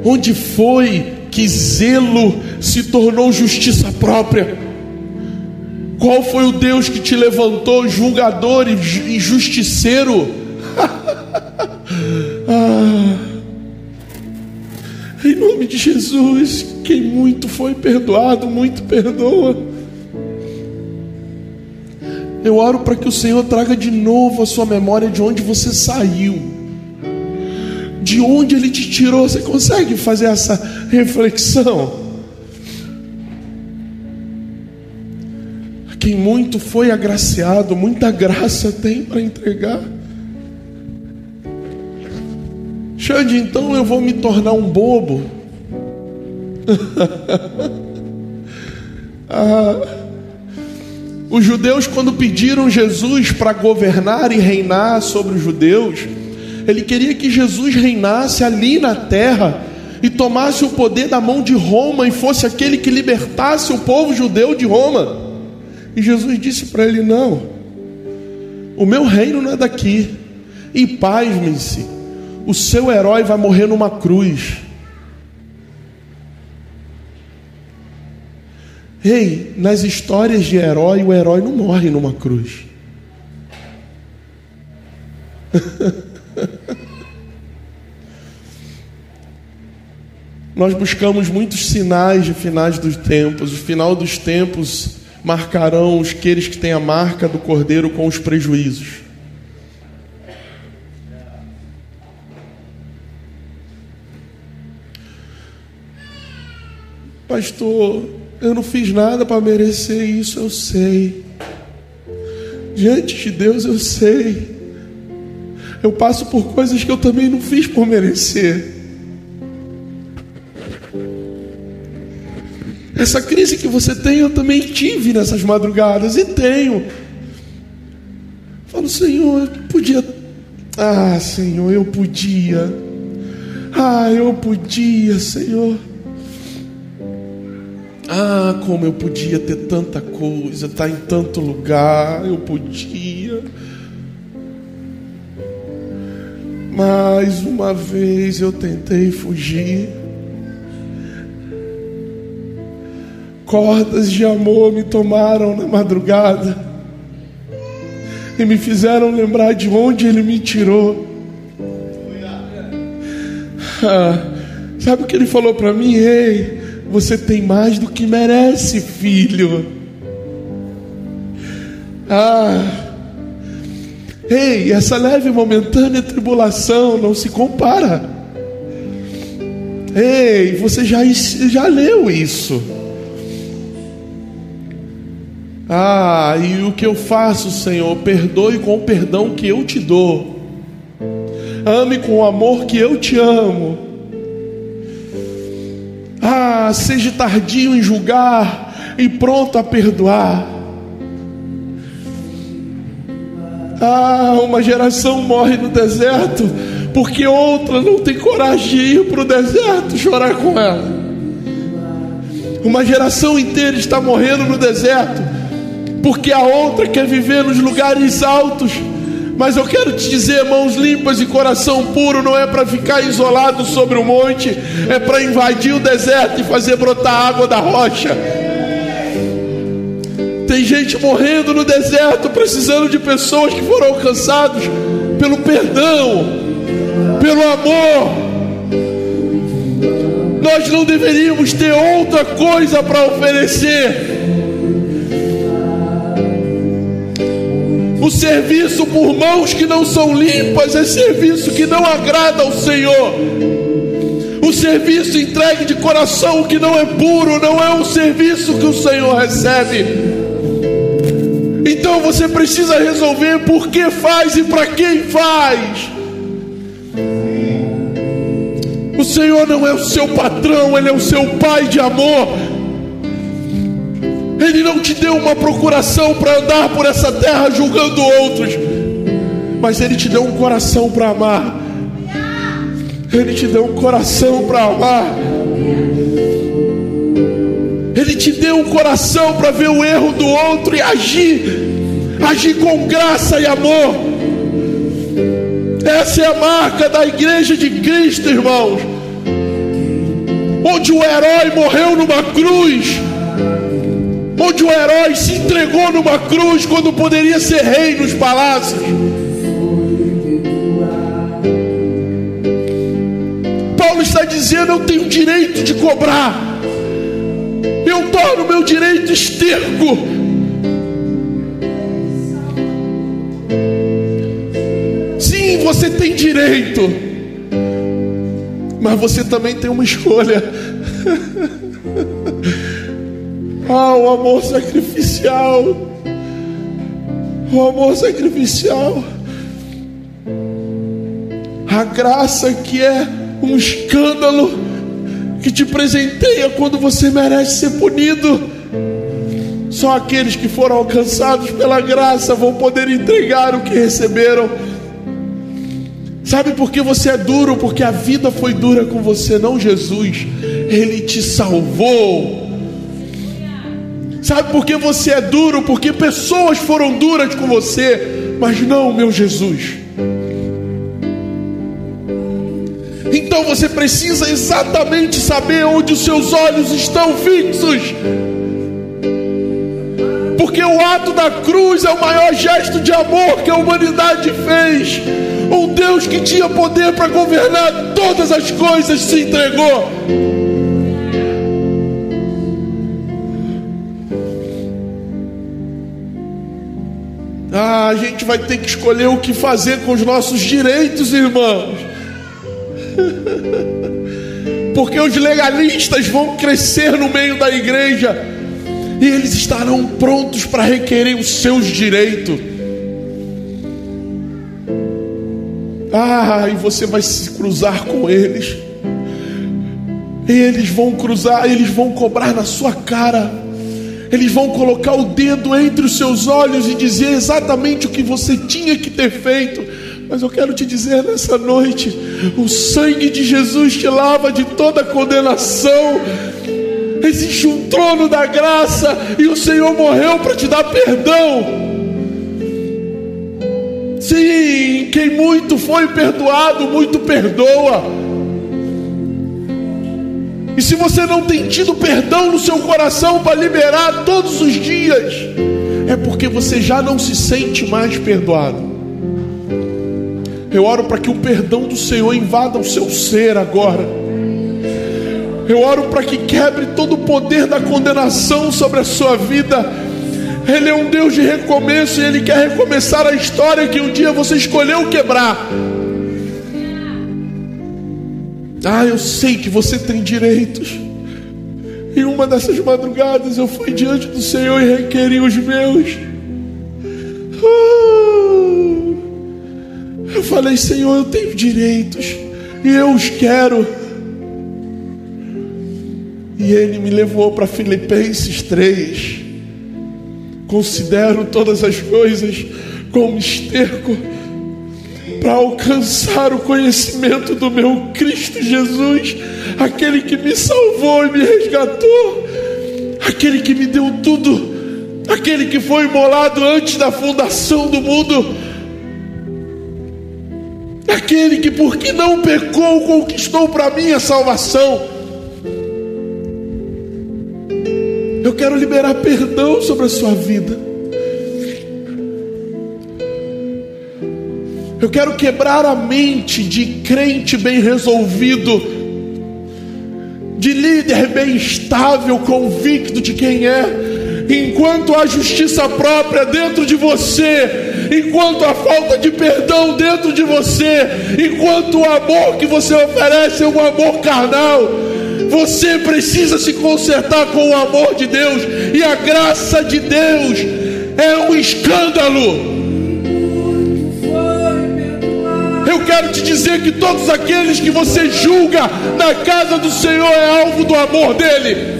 Onde foi que zelo se tornou justiça própria? Qual foi o Deus que te levantou julgador e justiceiro? ah, em nome de Jesus, quem muito foi perdoado, muito perdoa. Eu oro para que o Senhor traga de novo a sua memória de onde você saiu, de onde Ele te tirou. Você consegue fazer essa reflexão? Quem muito foi agraciado, muita graça tem para entregar. Xande, então eu vou me tornar um bobo. ah, os judeus, quando pediram Jesus para governar e reinar sobre os judeus, ele queria que Jesus reinasse ali na terra e tomasse o poder da mão de Roma e fosse aquele que libertasse o povo judeu de Roma. E Jesus disse para ele: Não, o meu reino não é daqui. E pasme-se, o seu herói vai morrer numa cruz. Ei, nas histórias de herói, o herói não morre numa cruz. Nós buscamos muitos sinais de finais dos tempos. O final dos tempos marcarão os aqueles que têm a marca do cordeiro com os prejuízos. Pastor, eu não fiz nada para merecer isso, eu sei. Diante de Deus, eu sei. Eu passo por coisas que eu também não fiz por merecer. Essa crise que você tem, eu também tive nessas madrugadas e tenho. Falo, Senhor, eu podia. Ah, Senhor, eu podia. Ah, eu podia, Senhor. Ah, como eu podia ter tanta coisa, estar tá em tanto lugar, eu podia. Mais uma vez eu tentei fugir. Cordas de amor me tomaram na madrugada e me fizeram lembrar de onde Ele me tirou. Ah, sabe o que Ele falou para mim? Ei, você tem mais do que merece, filho. Ah, ei, essa leve e momentânea tribulação não se compara. Ei, você já, já leu isso. Ah, e o que eu faço, Senhor? Perdoe com o perdão que eu te dou. Ame com o amor que eu te amo. Ah, seja tardio em julgar e pronto a perdoar. Ah, uma geração morre no deserto porque outra não tem coragem de ir para o deserto chorar com ela. Uma geração inteira está morrendo no deserto porque a outra quer viver nos lugares altos mas eu quero te dizer, mãos limpas e coração puro não é para ficar isolado sobre o monte, é para invadir o deserto e fazer brotar água da rocha. Tem gente morrendo no deserto, precisando de pessoas que foram alcançados pelo perdão, pelo amor. Nós não deveríamos ter outra coisa para oferecer O serviço por mãos que não são limpas é serviço que não agrada ao Senhor. O serviço entregue de coração que não é puro não é um serviço que o Senhor recebe. Então você precisa resolver por que faz e para quem faz. O Senhor não é o seu patrão, Ele é o seu Pai de amor. Ele não te deu uma procuração para andar por essa terra julgando outros, mas Ele te deu um coração para amar. Ele te deu um coração para amar. Ele te deu um coração para ver o erro do outro e agir, agir com graça e amor. Essa é a marca da igreja de Cristo, irmãos. Onde o herói morreu numa cruz onde o herói se entregou numa cruz quando poderia ser rei nos palácios. Paulo está dizendo: eu tenho direito de cobrar, eu torno meu direito esterco. Sim, você tem direito, mas você também tem uma escolha ah, o amor sacrificial. O amor sacrificial. A graça que é um escândalo que te presenteia quando você merece ser punido. Só aqueles que foram alcançados pela graça vão poder entregar o que receberam. Sabe por que você é duro? Porque a vida foi dura com você, não Jesus. Ele te salvou. Sabe por que você é duro? Porque pessoas foram duras com você, mas não meu Jesus. Então você precisa exatamente saber onde os seus olhos estão fixos. Porque o ato da cruz é o maior gesto de amor que a humanidade fez. Um Deus que tinha poder para governar todas as coisas se entregou. A gente vai ter que escolher o que fazer com os nossos direitos, irmãos. Porque os legalistas vão crescer no meio da igreja e eles estarão prontos para requerer os seus direitos. Ah, e você vai se cruzar com eles. E eles vão cruzar, eles vão cobrar na sua cara. Eles vão colocar o dedo entre os seus olhos e dizer exatamente o que você tinha que ter feito. Mas eu quero te dizer nessa noite: o sangue de Jesus te lava de toda condenação. Existe um trono da graça e o Senhor morreu para te dar perdão. Sim, quem muito foi perdoado, muito perdoa. E se você não tem tido perdão no seu coração para liberar todos os dias, é porque você já não se sente mais perdoado. Eu oro para que o perdão do Senhor invada o seu ser agora. Eu oro para que quebre todo o poder da condenação sobre a sua vida. Ele é um Deus de recomeço e Ele quer recomeçar a história que um dia você escolheu quebrar. Ah, eu sei que você tem direitos. E uma dessas madrugadas eu fui diante do Senhor e requeri os meus. Eu falei, Senhor, eu tenho direitos e eu os quero. E ele me levou para Filipenses 3. Considero todas as coisas como esterco para alcançar o conhecimento do meu Cristo Jesus, aquele que me salvou e me resgatou, aquele que me deu tudo, aquele que foi imolado antes da fundação do mundo aquele que, porque não pecou, conquistou para mim a salvação. Eu quero liberar perdão sobre a sua vida. Eu quero quebrar a mente de crente bem resolvido, de líder bem estável, convicto de quem é. Enquanto há justiça própria dentro de você, enquanto a falta de perdão dentro de você, enquanto o amor que você oferece é um amor carnal, você precisa se consertar com o amor de Deus, e a graça de Deus é um escândalo. Eu quero te dizer que todos aqueles que você julga na casa do Senhor é alvo do amor dele.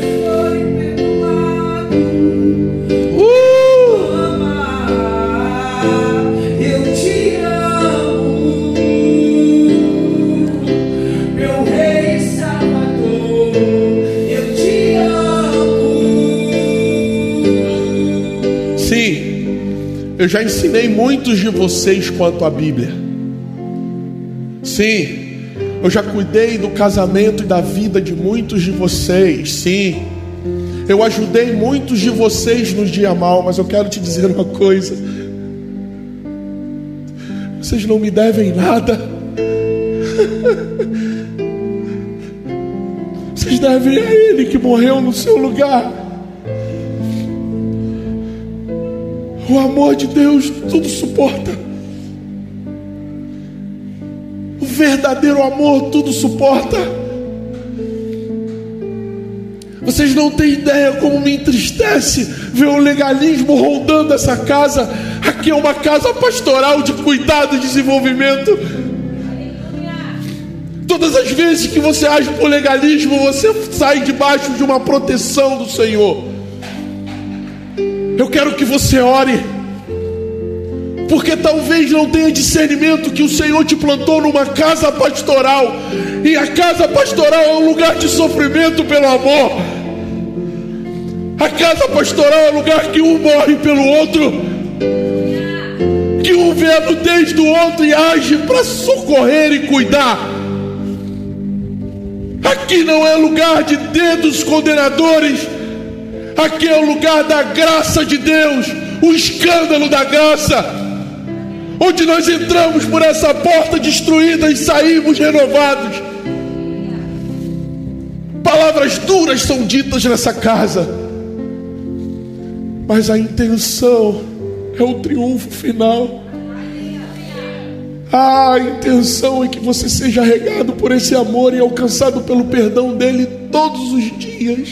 Eu já ensinei muitos de vocês quanto à Bíblia. Sim, eu já cuidei do casamento e da vida de muitos de vocês. Sim, eu ajudei muitos de vocês nos dias mal, mas eu quero te dizer uma coisa: vocês não me devem nada. Vocês devem a Ele que morreu no seu lugar. O amor de Deus tudo suporta. Verdadeiro amor tudo suporta. Vocês não têm ideia como me entristece ver o legalismo rondando essa casa. Aqui é uma casa pastoral de cuidado e desenvolvimento. Todas as vezes que você age por legalismo, você sai debaixo de uma proteção do Senhor. Eu quero que você ore, porque talvez não tenha discernimento que o Senhor te plantou numa casa pastoral, e a casa pastoral é um lugar de sofrimento pelo amor. A casa pastoral é um lugar que um morre pelo outro, que um vê a nudez do outro e age para socorrer e cuidar. Aqui não é lugar de dedos condenadores, aqui é o lugar da graça de Deus, o escândalo da graça, onde nós entramos por essa porta destruída e saímos renovados. Palavras duras são ditas nessa casa, mas a intenção é o triunfo final. A intenção é que você seja regado por esse amor e alcançado pelo perdão dele todos os dias.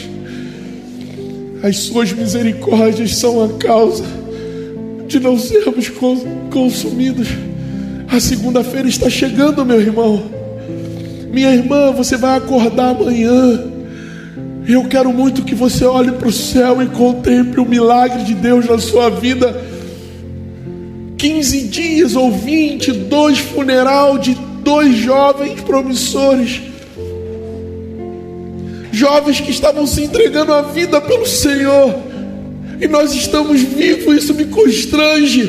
As suas misericórdias são a causa de não sermos consumidos. A segunda-feira está chegando, meu irmão. Minha irmã, você vai acordar amanhã. Eu quero muito que você olhe para o céu e contemple o milagre de Deus na sua vida 15 dias ou 20, dois funeral de dois jovens promissores. Jovens que estavam se entregando a vida pelo Senhor. E nós estamos vivos, isso me constrange.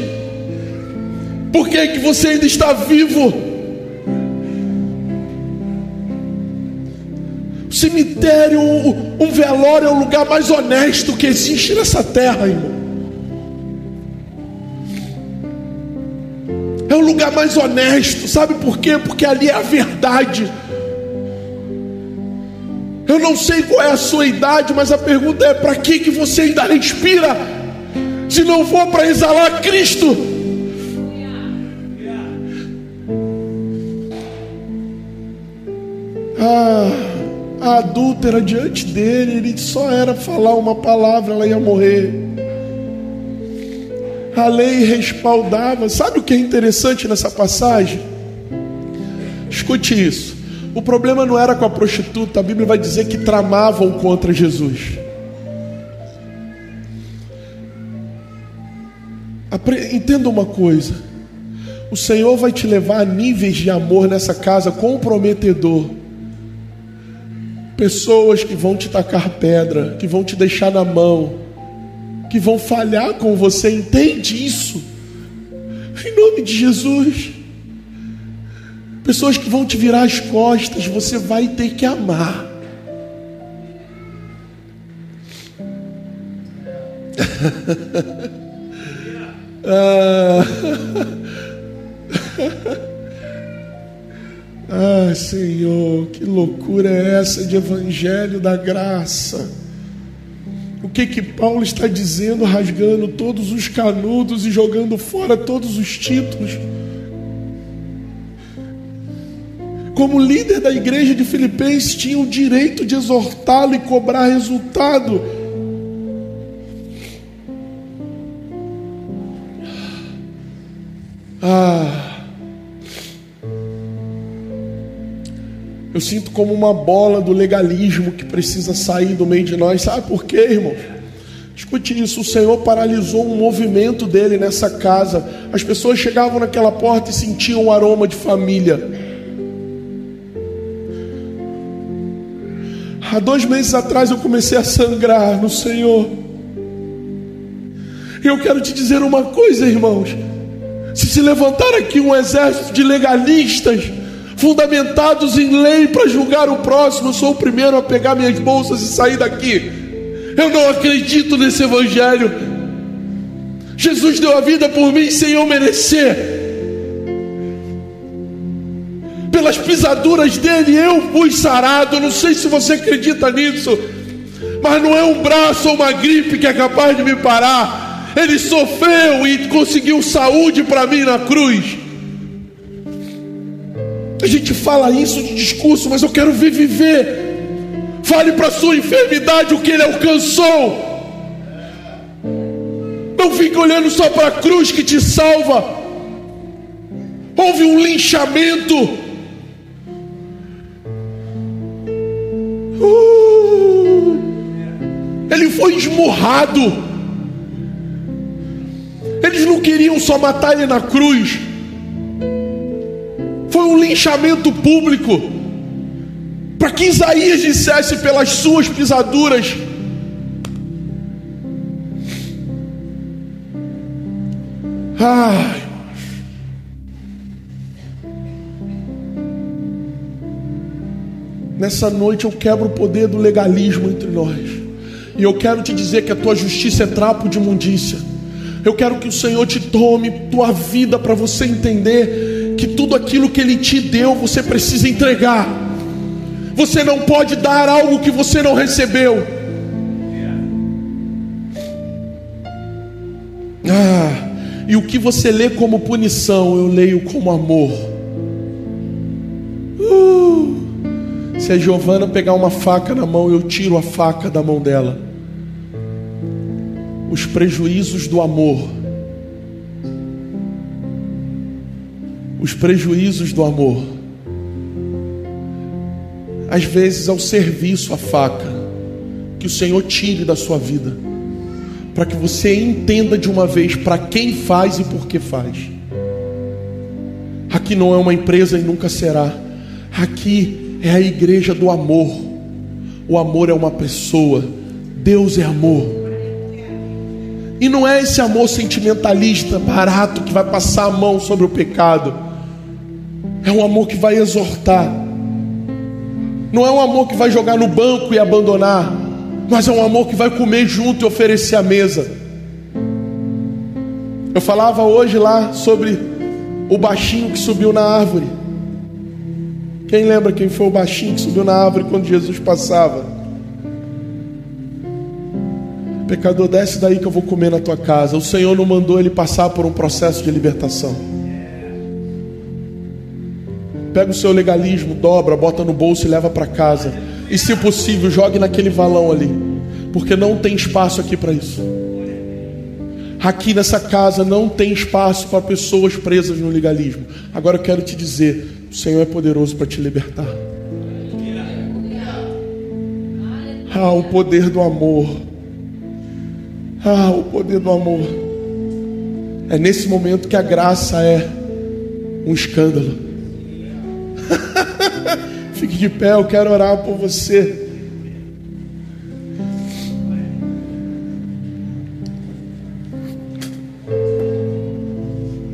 Por que, é que você ainda está vivo? O cemitério, um velório é o lugar mais honesto que existe nessa terra, irmão. É o lugar mais honesto, sabe por quê? Porque ali é a verdade. Eu não sei qual é a sua idade, mas a pergunta é: para que, que você ainda respira? Se não for para exalar Cristo. Ah, a adúltera diante dele, ele só era falar uma palavra, ela ia morrer a lei respaldava. Sabe o que é interessante nessa passagem? Escute isso. O problema não era com a prostituta, a Bíblia vai dizer que tramavam contra Jesus. Entenda uma coisa: o Senhor vai te levar a níveis de amor nessa casa comprometedor. Pessoas que vão te tacar pedra, que vão te deixar na mão, que vão falhar com você, entende isso? Em nome de Jesus. Pessoas que vão te virar as costas, você vai ter que amar. ah. ah, Senhor, que loucura é essa de evangelho da graça? O que que Paulo está dizendo, rasgando todos os canudos e jogando fora todos os títulos? Como líder da igreja de Filipenses, tinha o direito de exortá-lo e cobrar resultado. Ah. Eu sinto como uma bola do legalismo que precisa sair do meio de nós. Sabe por quê, irmão? Escute isso: o Senhor paralisou um movimento dele nessa casa. As pessoas chegavam naquela porta e sentiam o aroma de família. Há dois meses atrás eu comecei a sangrar no Senhor. E eu quero te dizer uma coisa, irmãos. Se se levantar aqui um exército de legalistas, fundamentados em lei para julgar o próximo. Eu sou o primeiro a pegar minhas bolsas e sair daqui. Eu não acredito nesse evangelho. Jesus deu a vida por mim sem eu merecer. Pelas pisaduras dele eu fui sarado. Não sei se você acredita nisso, mas não é um braço ou uma gripe que é capaz de me parar. Ele sofreu e conseguiu saúde para mim na cruz. A gente fala isso de discurso, mas eu quero ver viver. Fale para sua enfermidade o que ele alcançou. Não fique olhando só para a cruz que te salva. Houve um linchamento. Ele foi esmurrado. Eles não queriam só matar ele na cruz. Foi um linchamento público. Para que Isaías dissesse pelas suas pisaduras Ai, Nessa noite eu quebro o poder do legalismo entre nós. E eu quero te dizer que a tua justiça é trapo de imundícia. Eu quero que o Senhor te tome tua vida para você entender que tudo aquilo que Ele te deu você precisa entregar. Você não pode dar algo que você não recebeu. Ah. E o que você lê como punição, eu leio como amor. Uh, se a Giovana pegar uma faca na mão, eu tiro a faca da mão dela. Os prejuízos do amor. Os prejuízos do amor. Às vezes, ao serviço, a faca. Que o Senhor tire da sua vida para que você entenda de uma vez para quem faz e por que faz. Aqui não é uma empresa e nunca será. Aqui é a igreja do amor. O amor é uma pessoa. Deus é amor. E não é esse amor sentimentalista, barato, que vai passar a mão sobre o pecado. É um amor que vai exortar. Não é um amor que vai jogar no banco e abandonar mas é um amor que vai comer junto e oferecer a mesa. Eu falava hoje lá sobre o baixinho que subiu na árvore. Quem lembra quem foi o baixinho que subiu na árvore quando Jesus passava? Pecador, desce daí que eu vou comer na tua casa. O Senhor não mandou ele passar por um processo de libertação. Pega o seu legalismo, dobra, bota no bolso e leva para casa. E se possível, jogue naquele valão ali. Porque não tem espaço aqui para isso. Aqui nessa casa não tem espaço para pessoas presas no legalismo. Agora eu quero te dizer: o Senhor é poderoso para te libertar. Ah, o poder do amor. Ah, o poder do amor. É nesse momento que a graça é um escândalo. Fique de pé, eu quero orar por você.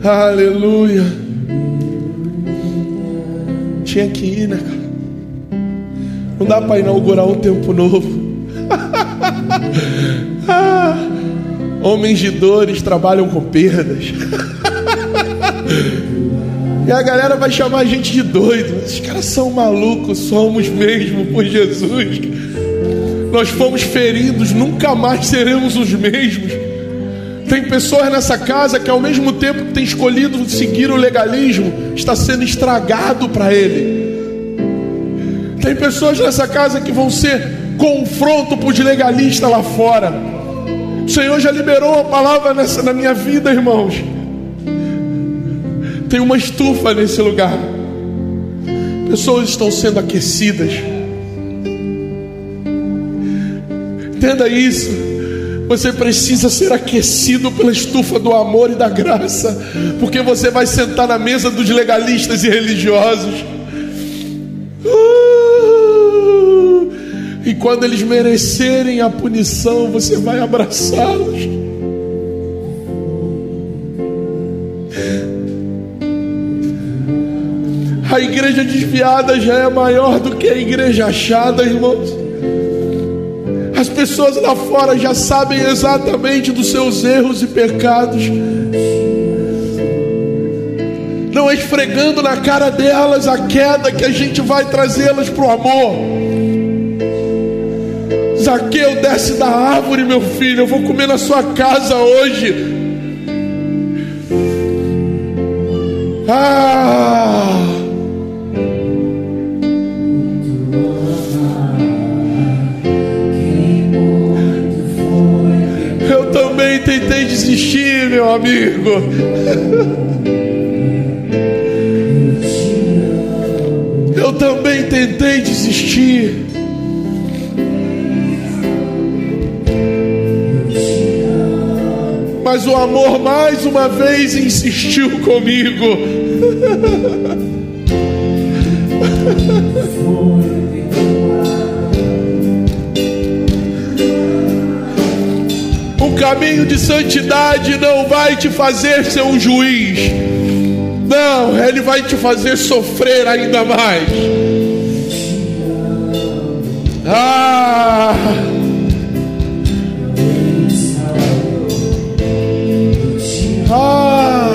Aleluia. Tinha que ir, né, cara? Não dá para inaugurar um tempo novo. ah, homens de dores trabalham com perdas. E a galera vai chamar a gente de doido. Esses caras são malucos, somos mesmo por Jesus. Nós fomos feridos, nunca mais seremos os mesmos. Pessoas nessa casa que, ao mesmo tempo que tem escolhido seguir o legalismo, está sendo estragado para ele. Tem pessoas nessa casa que vão ser confronto para os legalistas lá fora. O Senhor já liberou uma palavra nessa, na minha vida, irmãos. Tem uma estufa nesse lugar. Pessoas estão sendo aquecidas. Entenda isso. Você precisa ser aquecido pela estufa do amor e da graça, porque você vai sentar na mesa dos legalistas e religiosos. Uh! e quando eles merecerem a punição, você vai abraçá-los. A igreja desviada já é maior do que a igreja achada, irmãos. As pessoas lá fora já sabem exatamente dos seus erros e pecados. Não é esfregando na cara delas a queda que a gente vai trazê-las para o amor. Zaqueu, desce da árvore, meu filho. Eu vou comer na sua casa hoje. Ah! Amigo. Eu também tentei desistir. Mas o amor mais uma vez insistiu comigo. caminho de santidade não vai te fazer ser um juiz. Não, ele vai te fazer sofrer ainda mais. Ah! Ah!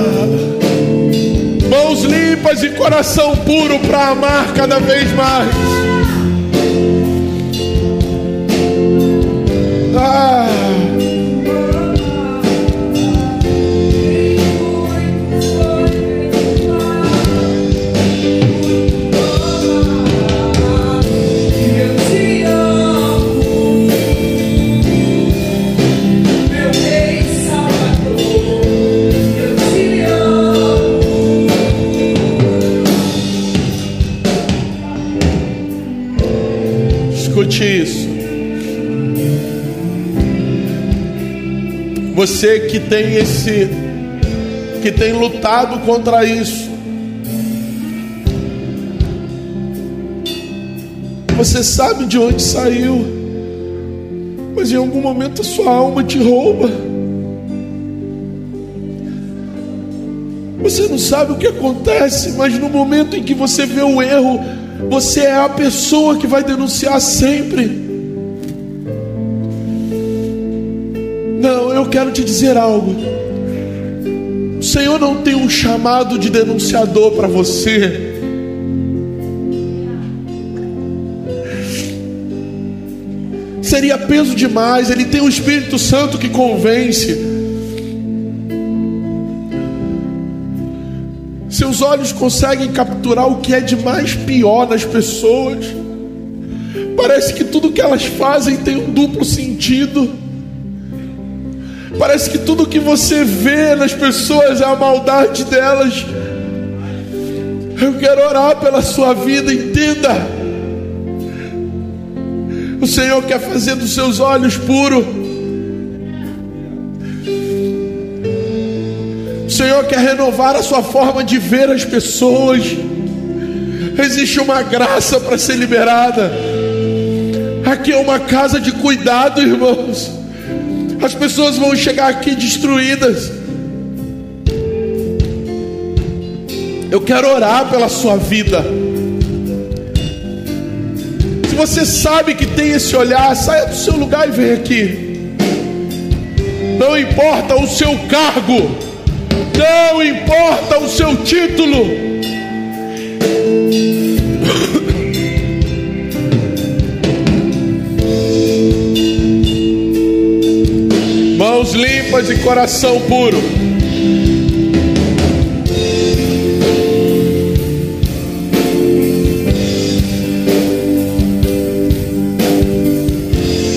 Mãos limpas e coração puro para amar cada vez mais. Ah! Escute isso. Você que tem esse, que tem lutado contra isso. Você sabe de onde saiu, mas em algum momento a sua alma te rouba. Você não sabe o que acontece, mas no momento em que você vê o erro, você é a pessoa que vai denunciar sempre. Não, eu quero te dizer algo. O Senhor não tem um chamado de denunciador para você. Seria peso demais. Ele tem o Espírito Santo que convence. Olhos conseguem capturar o que é de mais pior nas pessoas. Parece que tudo que elas fazem tem um duplo sentido. Parece que tudo que você vê nas pessoas é a maldade delas. Eu quero orar pela sua vida, entenda. O Senhor quer fazer dos seus olhos puro. Senhor quer renovar a sua forma de ver as pessoas. Existe uma graça para ser liberada. Aqui é uma casa de cuidado, irmãos. As pessoas vão chegar aqui destruídas. Eu quero orar pela sua vida. Se você sabe que tem esse olhar, saia do seu lugar e vem aqui. Não importa o seu cargo, não importa o seu título. Mãos limpas e coração puro.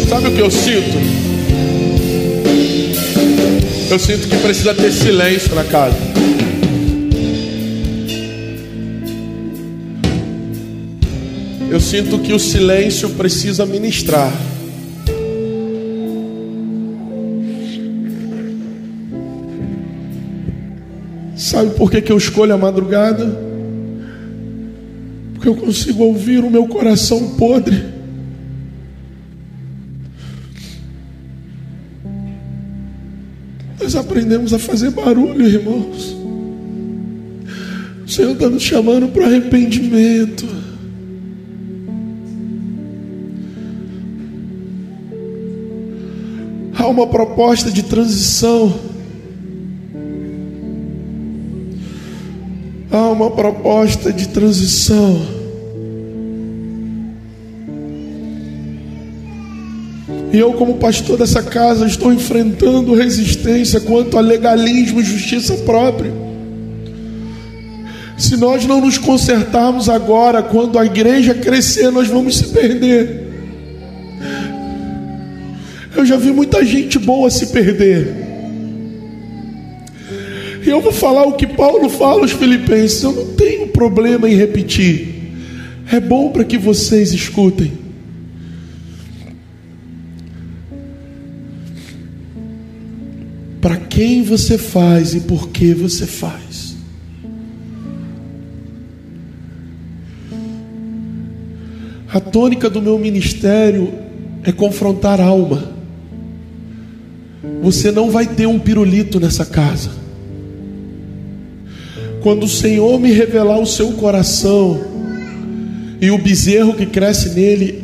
Sabe o que eu sinto? Eu sinto que precisa ter silêncio na casa. Eu sinto que o silêncio precisa ministrar. Sabe por que, que eu escolho a madrugada? Porque eu consigo ouvir o meu coração podre. Aprendemos a fazer barulho, irmãos. O Senhor está nos chamando para arrependimento. Há uma proposta de transição. Há uma proposta de transição. E eu, como pastor dessa casa, estou enfrentando resistência quanto a legalismo e justiça própria. Se nós não nos consertarmos agora, quando a igreja crescer, nós vamos se perder. Eu já vi muita gente boa se perder. E eu vou falar o que Paulo fala aos Filipenses. Eu não tenho problema em repetir. É bom para que vocês escutem. Quem você faz e por que você faz. A tônica do meu ministério é confrontar alma. Você não vai ter um pirulito nessa casa. Quando o Senhor me revelar o seu coração e o bezerro que cresce nele,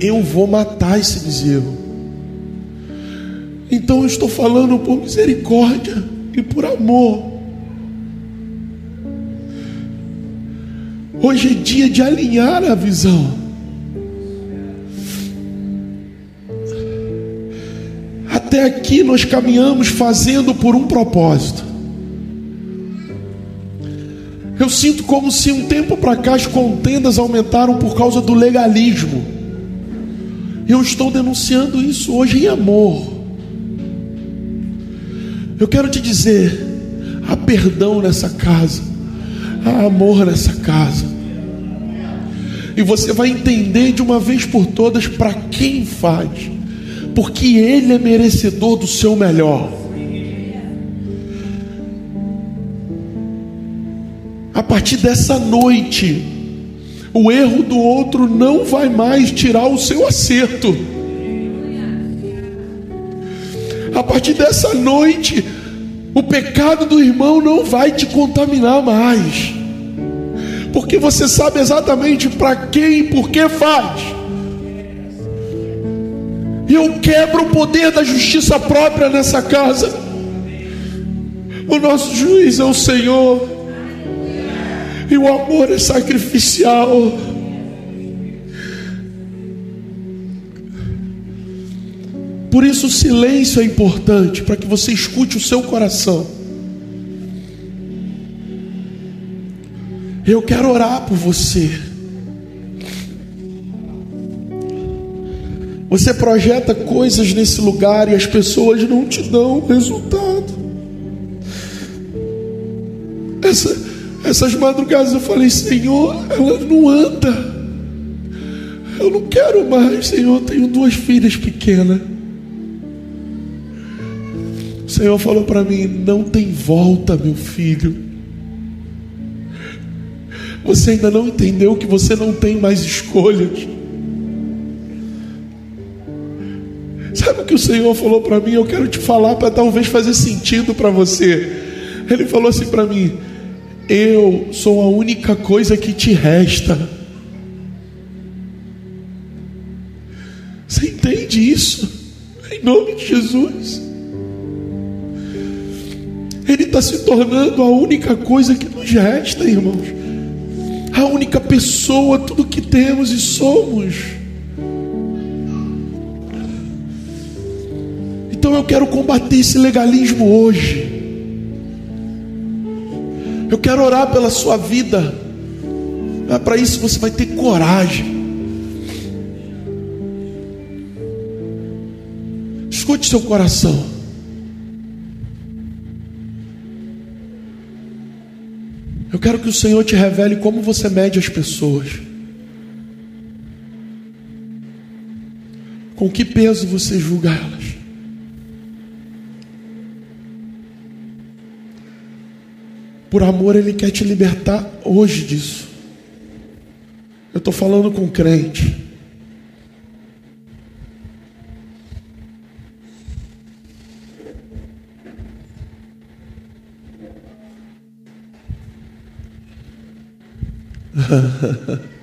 eu vou matar esse bezerro. Então eu estou falando por misericórdia e por amor. Hoje é dia de alinhar a visão. Até aqui nós caminhamos fazendo por um propósito. Eu sinto como se um tempo para cá as contendas aumentaram por causa do legalismo. Eu estou denunciando isso hoje em amor. Eu quero te dizer: há perdão nessa casa, há amor nessa casa. E você vai entender de uma vez por todas para quem faz, porque Ele é merecedor do seu melhor. A partir dessa noite, o erro do outro não vai mais tirar o seu acerto. A partir dessa noite, o pecado do irmão não vai te contaminar mais, porque você sabe exatamente para quem e por que faz. E eu quebro o poder da justiça própria nessa casa. O nosso juiz é o Senhor, e o amor é sacrificial. Por isso o silêncio é importante para que você escute o seu coração. Eu quero orar por você. Você projeta coisas nesse lugar e as pessoas não te dão resultado. Essa, essas madrugadas eu falei, Senhor, ela não anda. Eu não quero mais, Senhor. Eu tenho duas filhas pequenas. O Senhor falou para mim: não tem volta, meu filho. Você ainda não entendeu que você não tem mais escolhas. Sabe o que o Senhor falou para mim? Eu quero te falar para talvez fazer sentido para você. Ele falou assim para mim: Eu sou a única coisa que te resta. Você entende isso? Em nome de Jesus. Ele está se tornando a única coisa que nos resta, irmãos. A única pessoa, tudo que temos e somos. Então eu quero combater esse legalismo hoje. Eu quero orar pela sua vida. Mas para isso você vai ter coragem. Escute seu coração. Eu quero que o Senhor te revele como você mede as pessoas. Com que peso você julga elas? Por amor, Ele quer te libertar hoje disso. Eu estou falando com crente.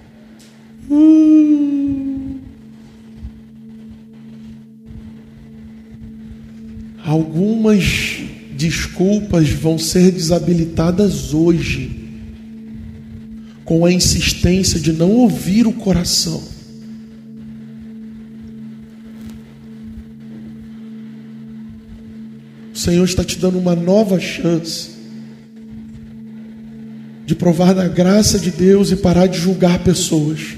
Algumas desculpas vão ser desabilitadas hoje, com a insistência de não ouvir o coração. O Senhor está te dando uma nova chance de provar da graça de Deus e parar de julgar pessoas.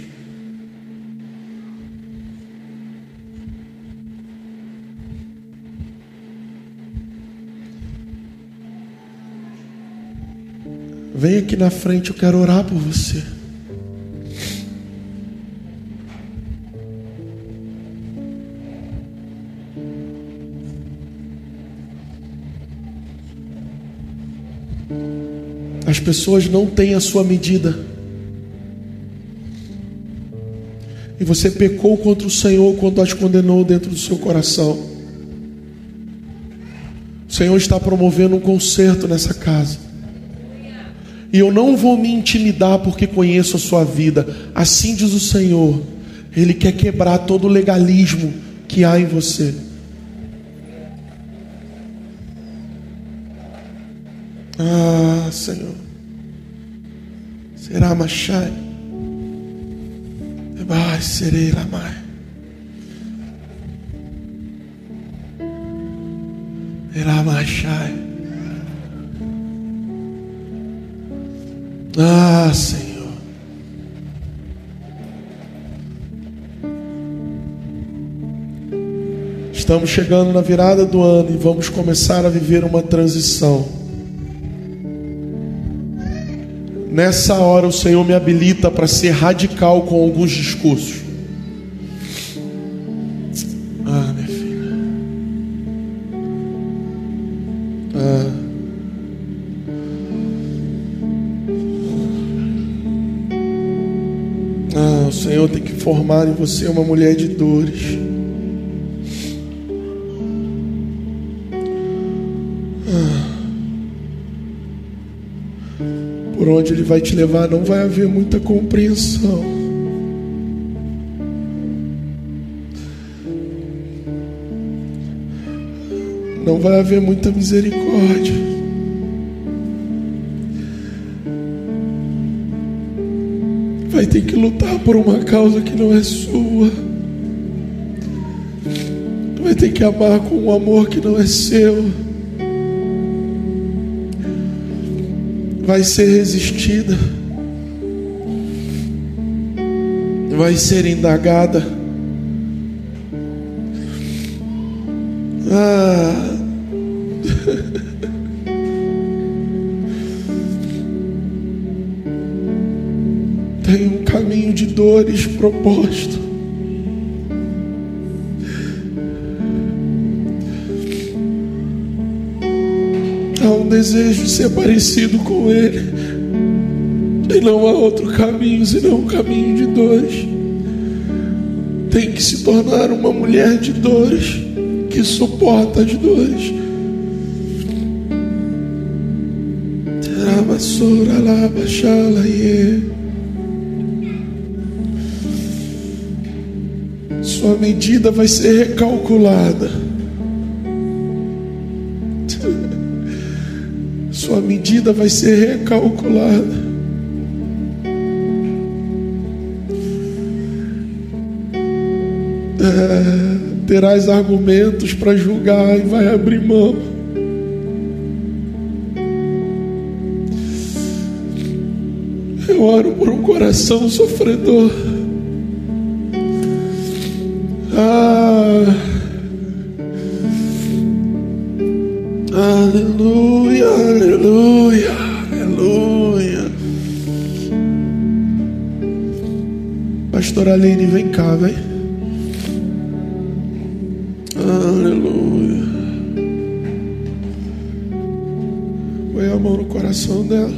Vem aqui na frente, eu quero orar por você. Pessoas não têm a sua medida. E você pecou contra o Senhor quando as condenou dentro do seu coração. O Senhor está promovendo um conserto nessa casa. E eu não vou me intimidar porque conheço a sua vida. Assim diz o Senhor. Ele quer quebrar todo o legalismo que há em você. Ah, Senhor. Será Machai? Vai, serei Lamai. Será Machai? Ah, Senhor. Estamos chegando na virada do ano e vamos começar a viver uma transição. Nessa hora o Senhor me habilita para ser radical com alguns discursos. Ah, minha filha. Ah. Ah, o Senhor tem que formar em você uma mulher de dores. Por onde Ele vai te levar, não vai haver muita compreensão. Não vai haver muita misericórdia. Vai ter que lutar por uma causa que não é sua. Vai ter que amar com um amor que não é seu. Vai ser resistida, vai ser indagada. Ah. Tem um caminho de dores proposto. Desejo de ser parecido com Ele. E não há outro caminho senão um caminho de dores. Tem que se tornar uma mulher de dores que suporta as dores. Teramassora lá, baixala Sua medida vai ser recalculada. Medida vai ser recalculada. É, terás argumentos para julgar e vai abrir mão. Eu oro por um coração sofredor. Ah, aleluia, aleluia. Pastor Aline, vem cá, vem. Aleluia. Põe a mão no coração dela.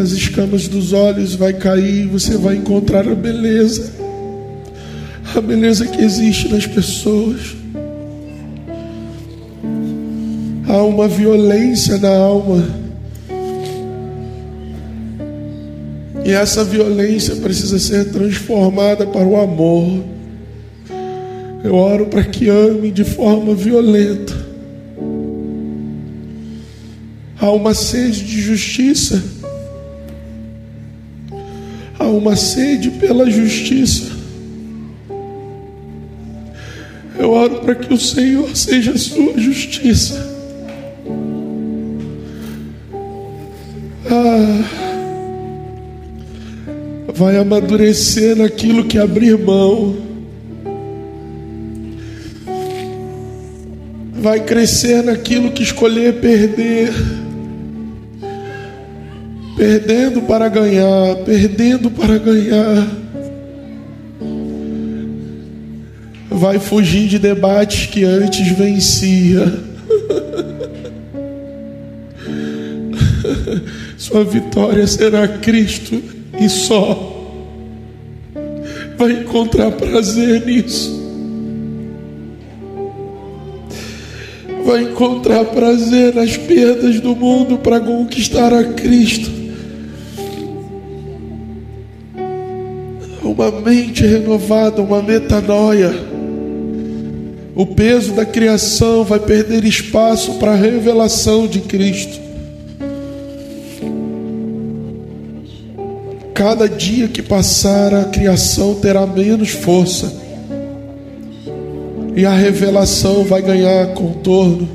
As escamas dos olhos vai cair, você vai encontrar a beleza. A beleza que existe nas pessoas. Há uma violência na alma. E essa violência precisa ser transformada para o amor. Eu oro para que ame de forma violenta. Há uma sede de justiça. Há uma sede pela justiça. Eu oro para que o Senhor seja a sua justiça. Vai amadurecer naquilo que abrir mão. vai crescer naquilo que escolher perder. Perdendo para ganhar, perdendo para ganhar. Vai fugir de debates que antes vencia. Sua vitória será Cristo e só. Vai encontrar prazer nisso. Vai encontrar prazer nas perdas do mundo para conquistar a Cristo. Uma mente renovada, uma metanoia. O peso da criação vai perder espaço para a revelação de Cristo. Cada dia que passar, a criação terá menos força. E a revelação vai ganhar contorno.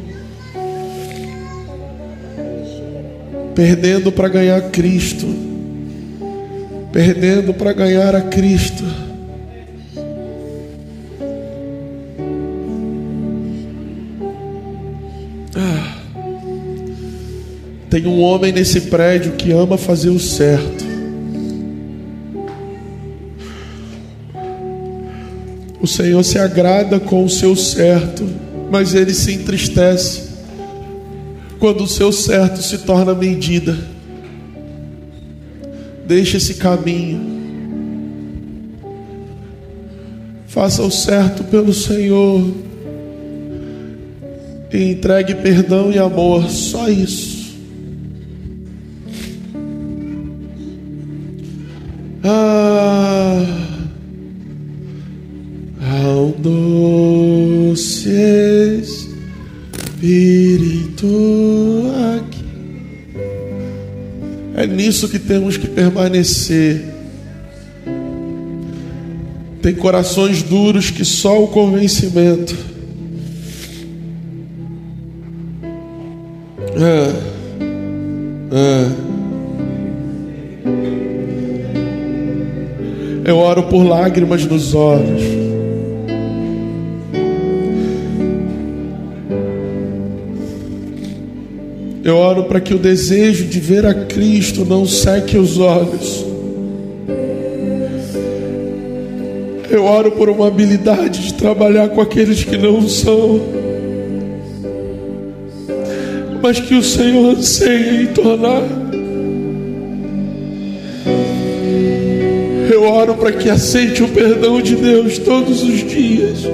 Perdendo para ganhar Cristo. Perdendo para ganhar a Cristo. Ah. Tem um homem nesse prédio que ama fazer o certo. O Senhor se agrada com o seu certo, mas ele se entristece quando o seu certo se torna medida. Deixe esse caminho. Faça o certo pelo Senhor. E entregue perdão e amor, só isso. Ah, nisso que temos que permanecer. Tem corações duros que só o convencimento. É, é. Eu oro por lágrimas nos olhos. Eu oro para que o desejo de ver a Cristo não seque os olhos. Eu oro por uma habilidade de trabalhar com aqueles que não são, mas que o Senhor anseia em tornar. Eu oro para que aceite o perdão de Deus todos os dias.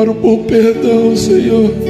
Oro por perdão, Senhor.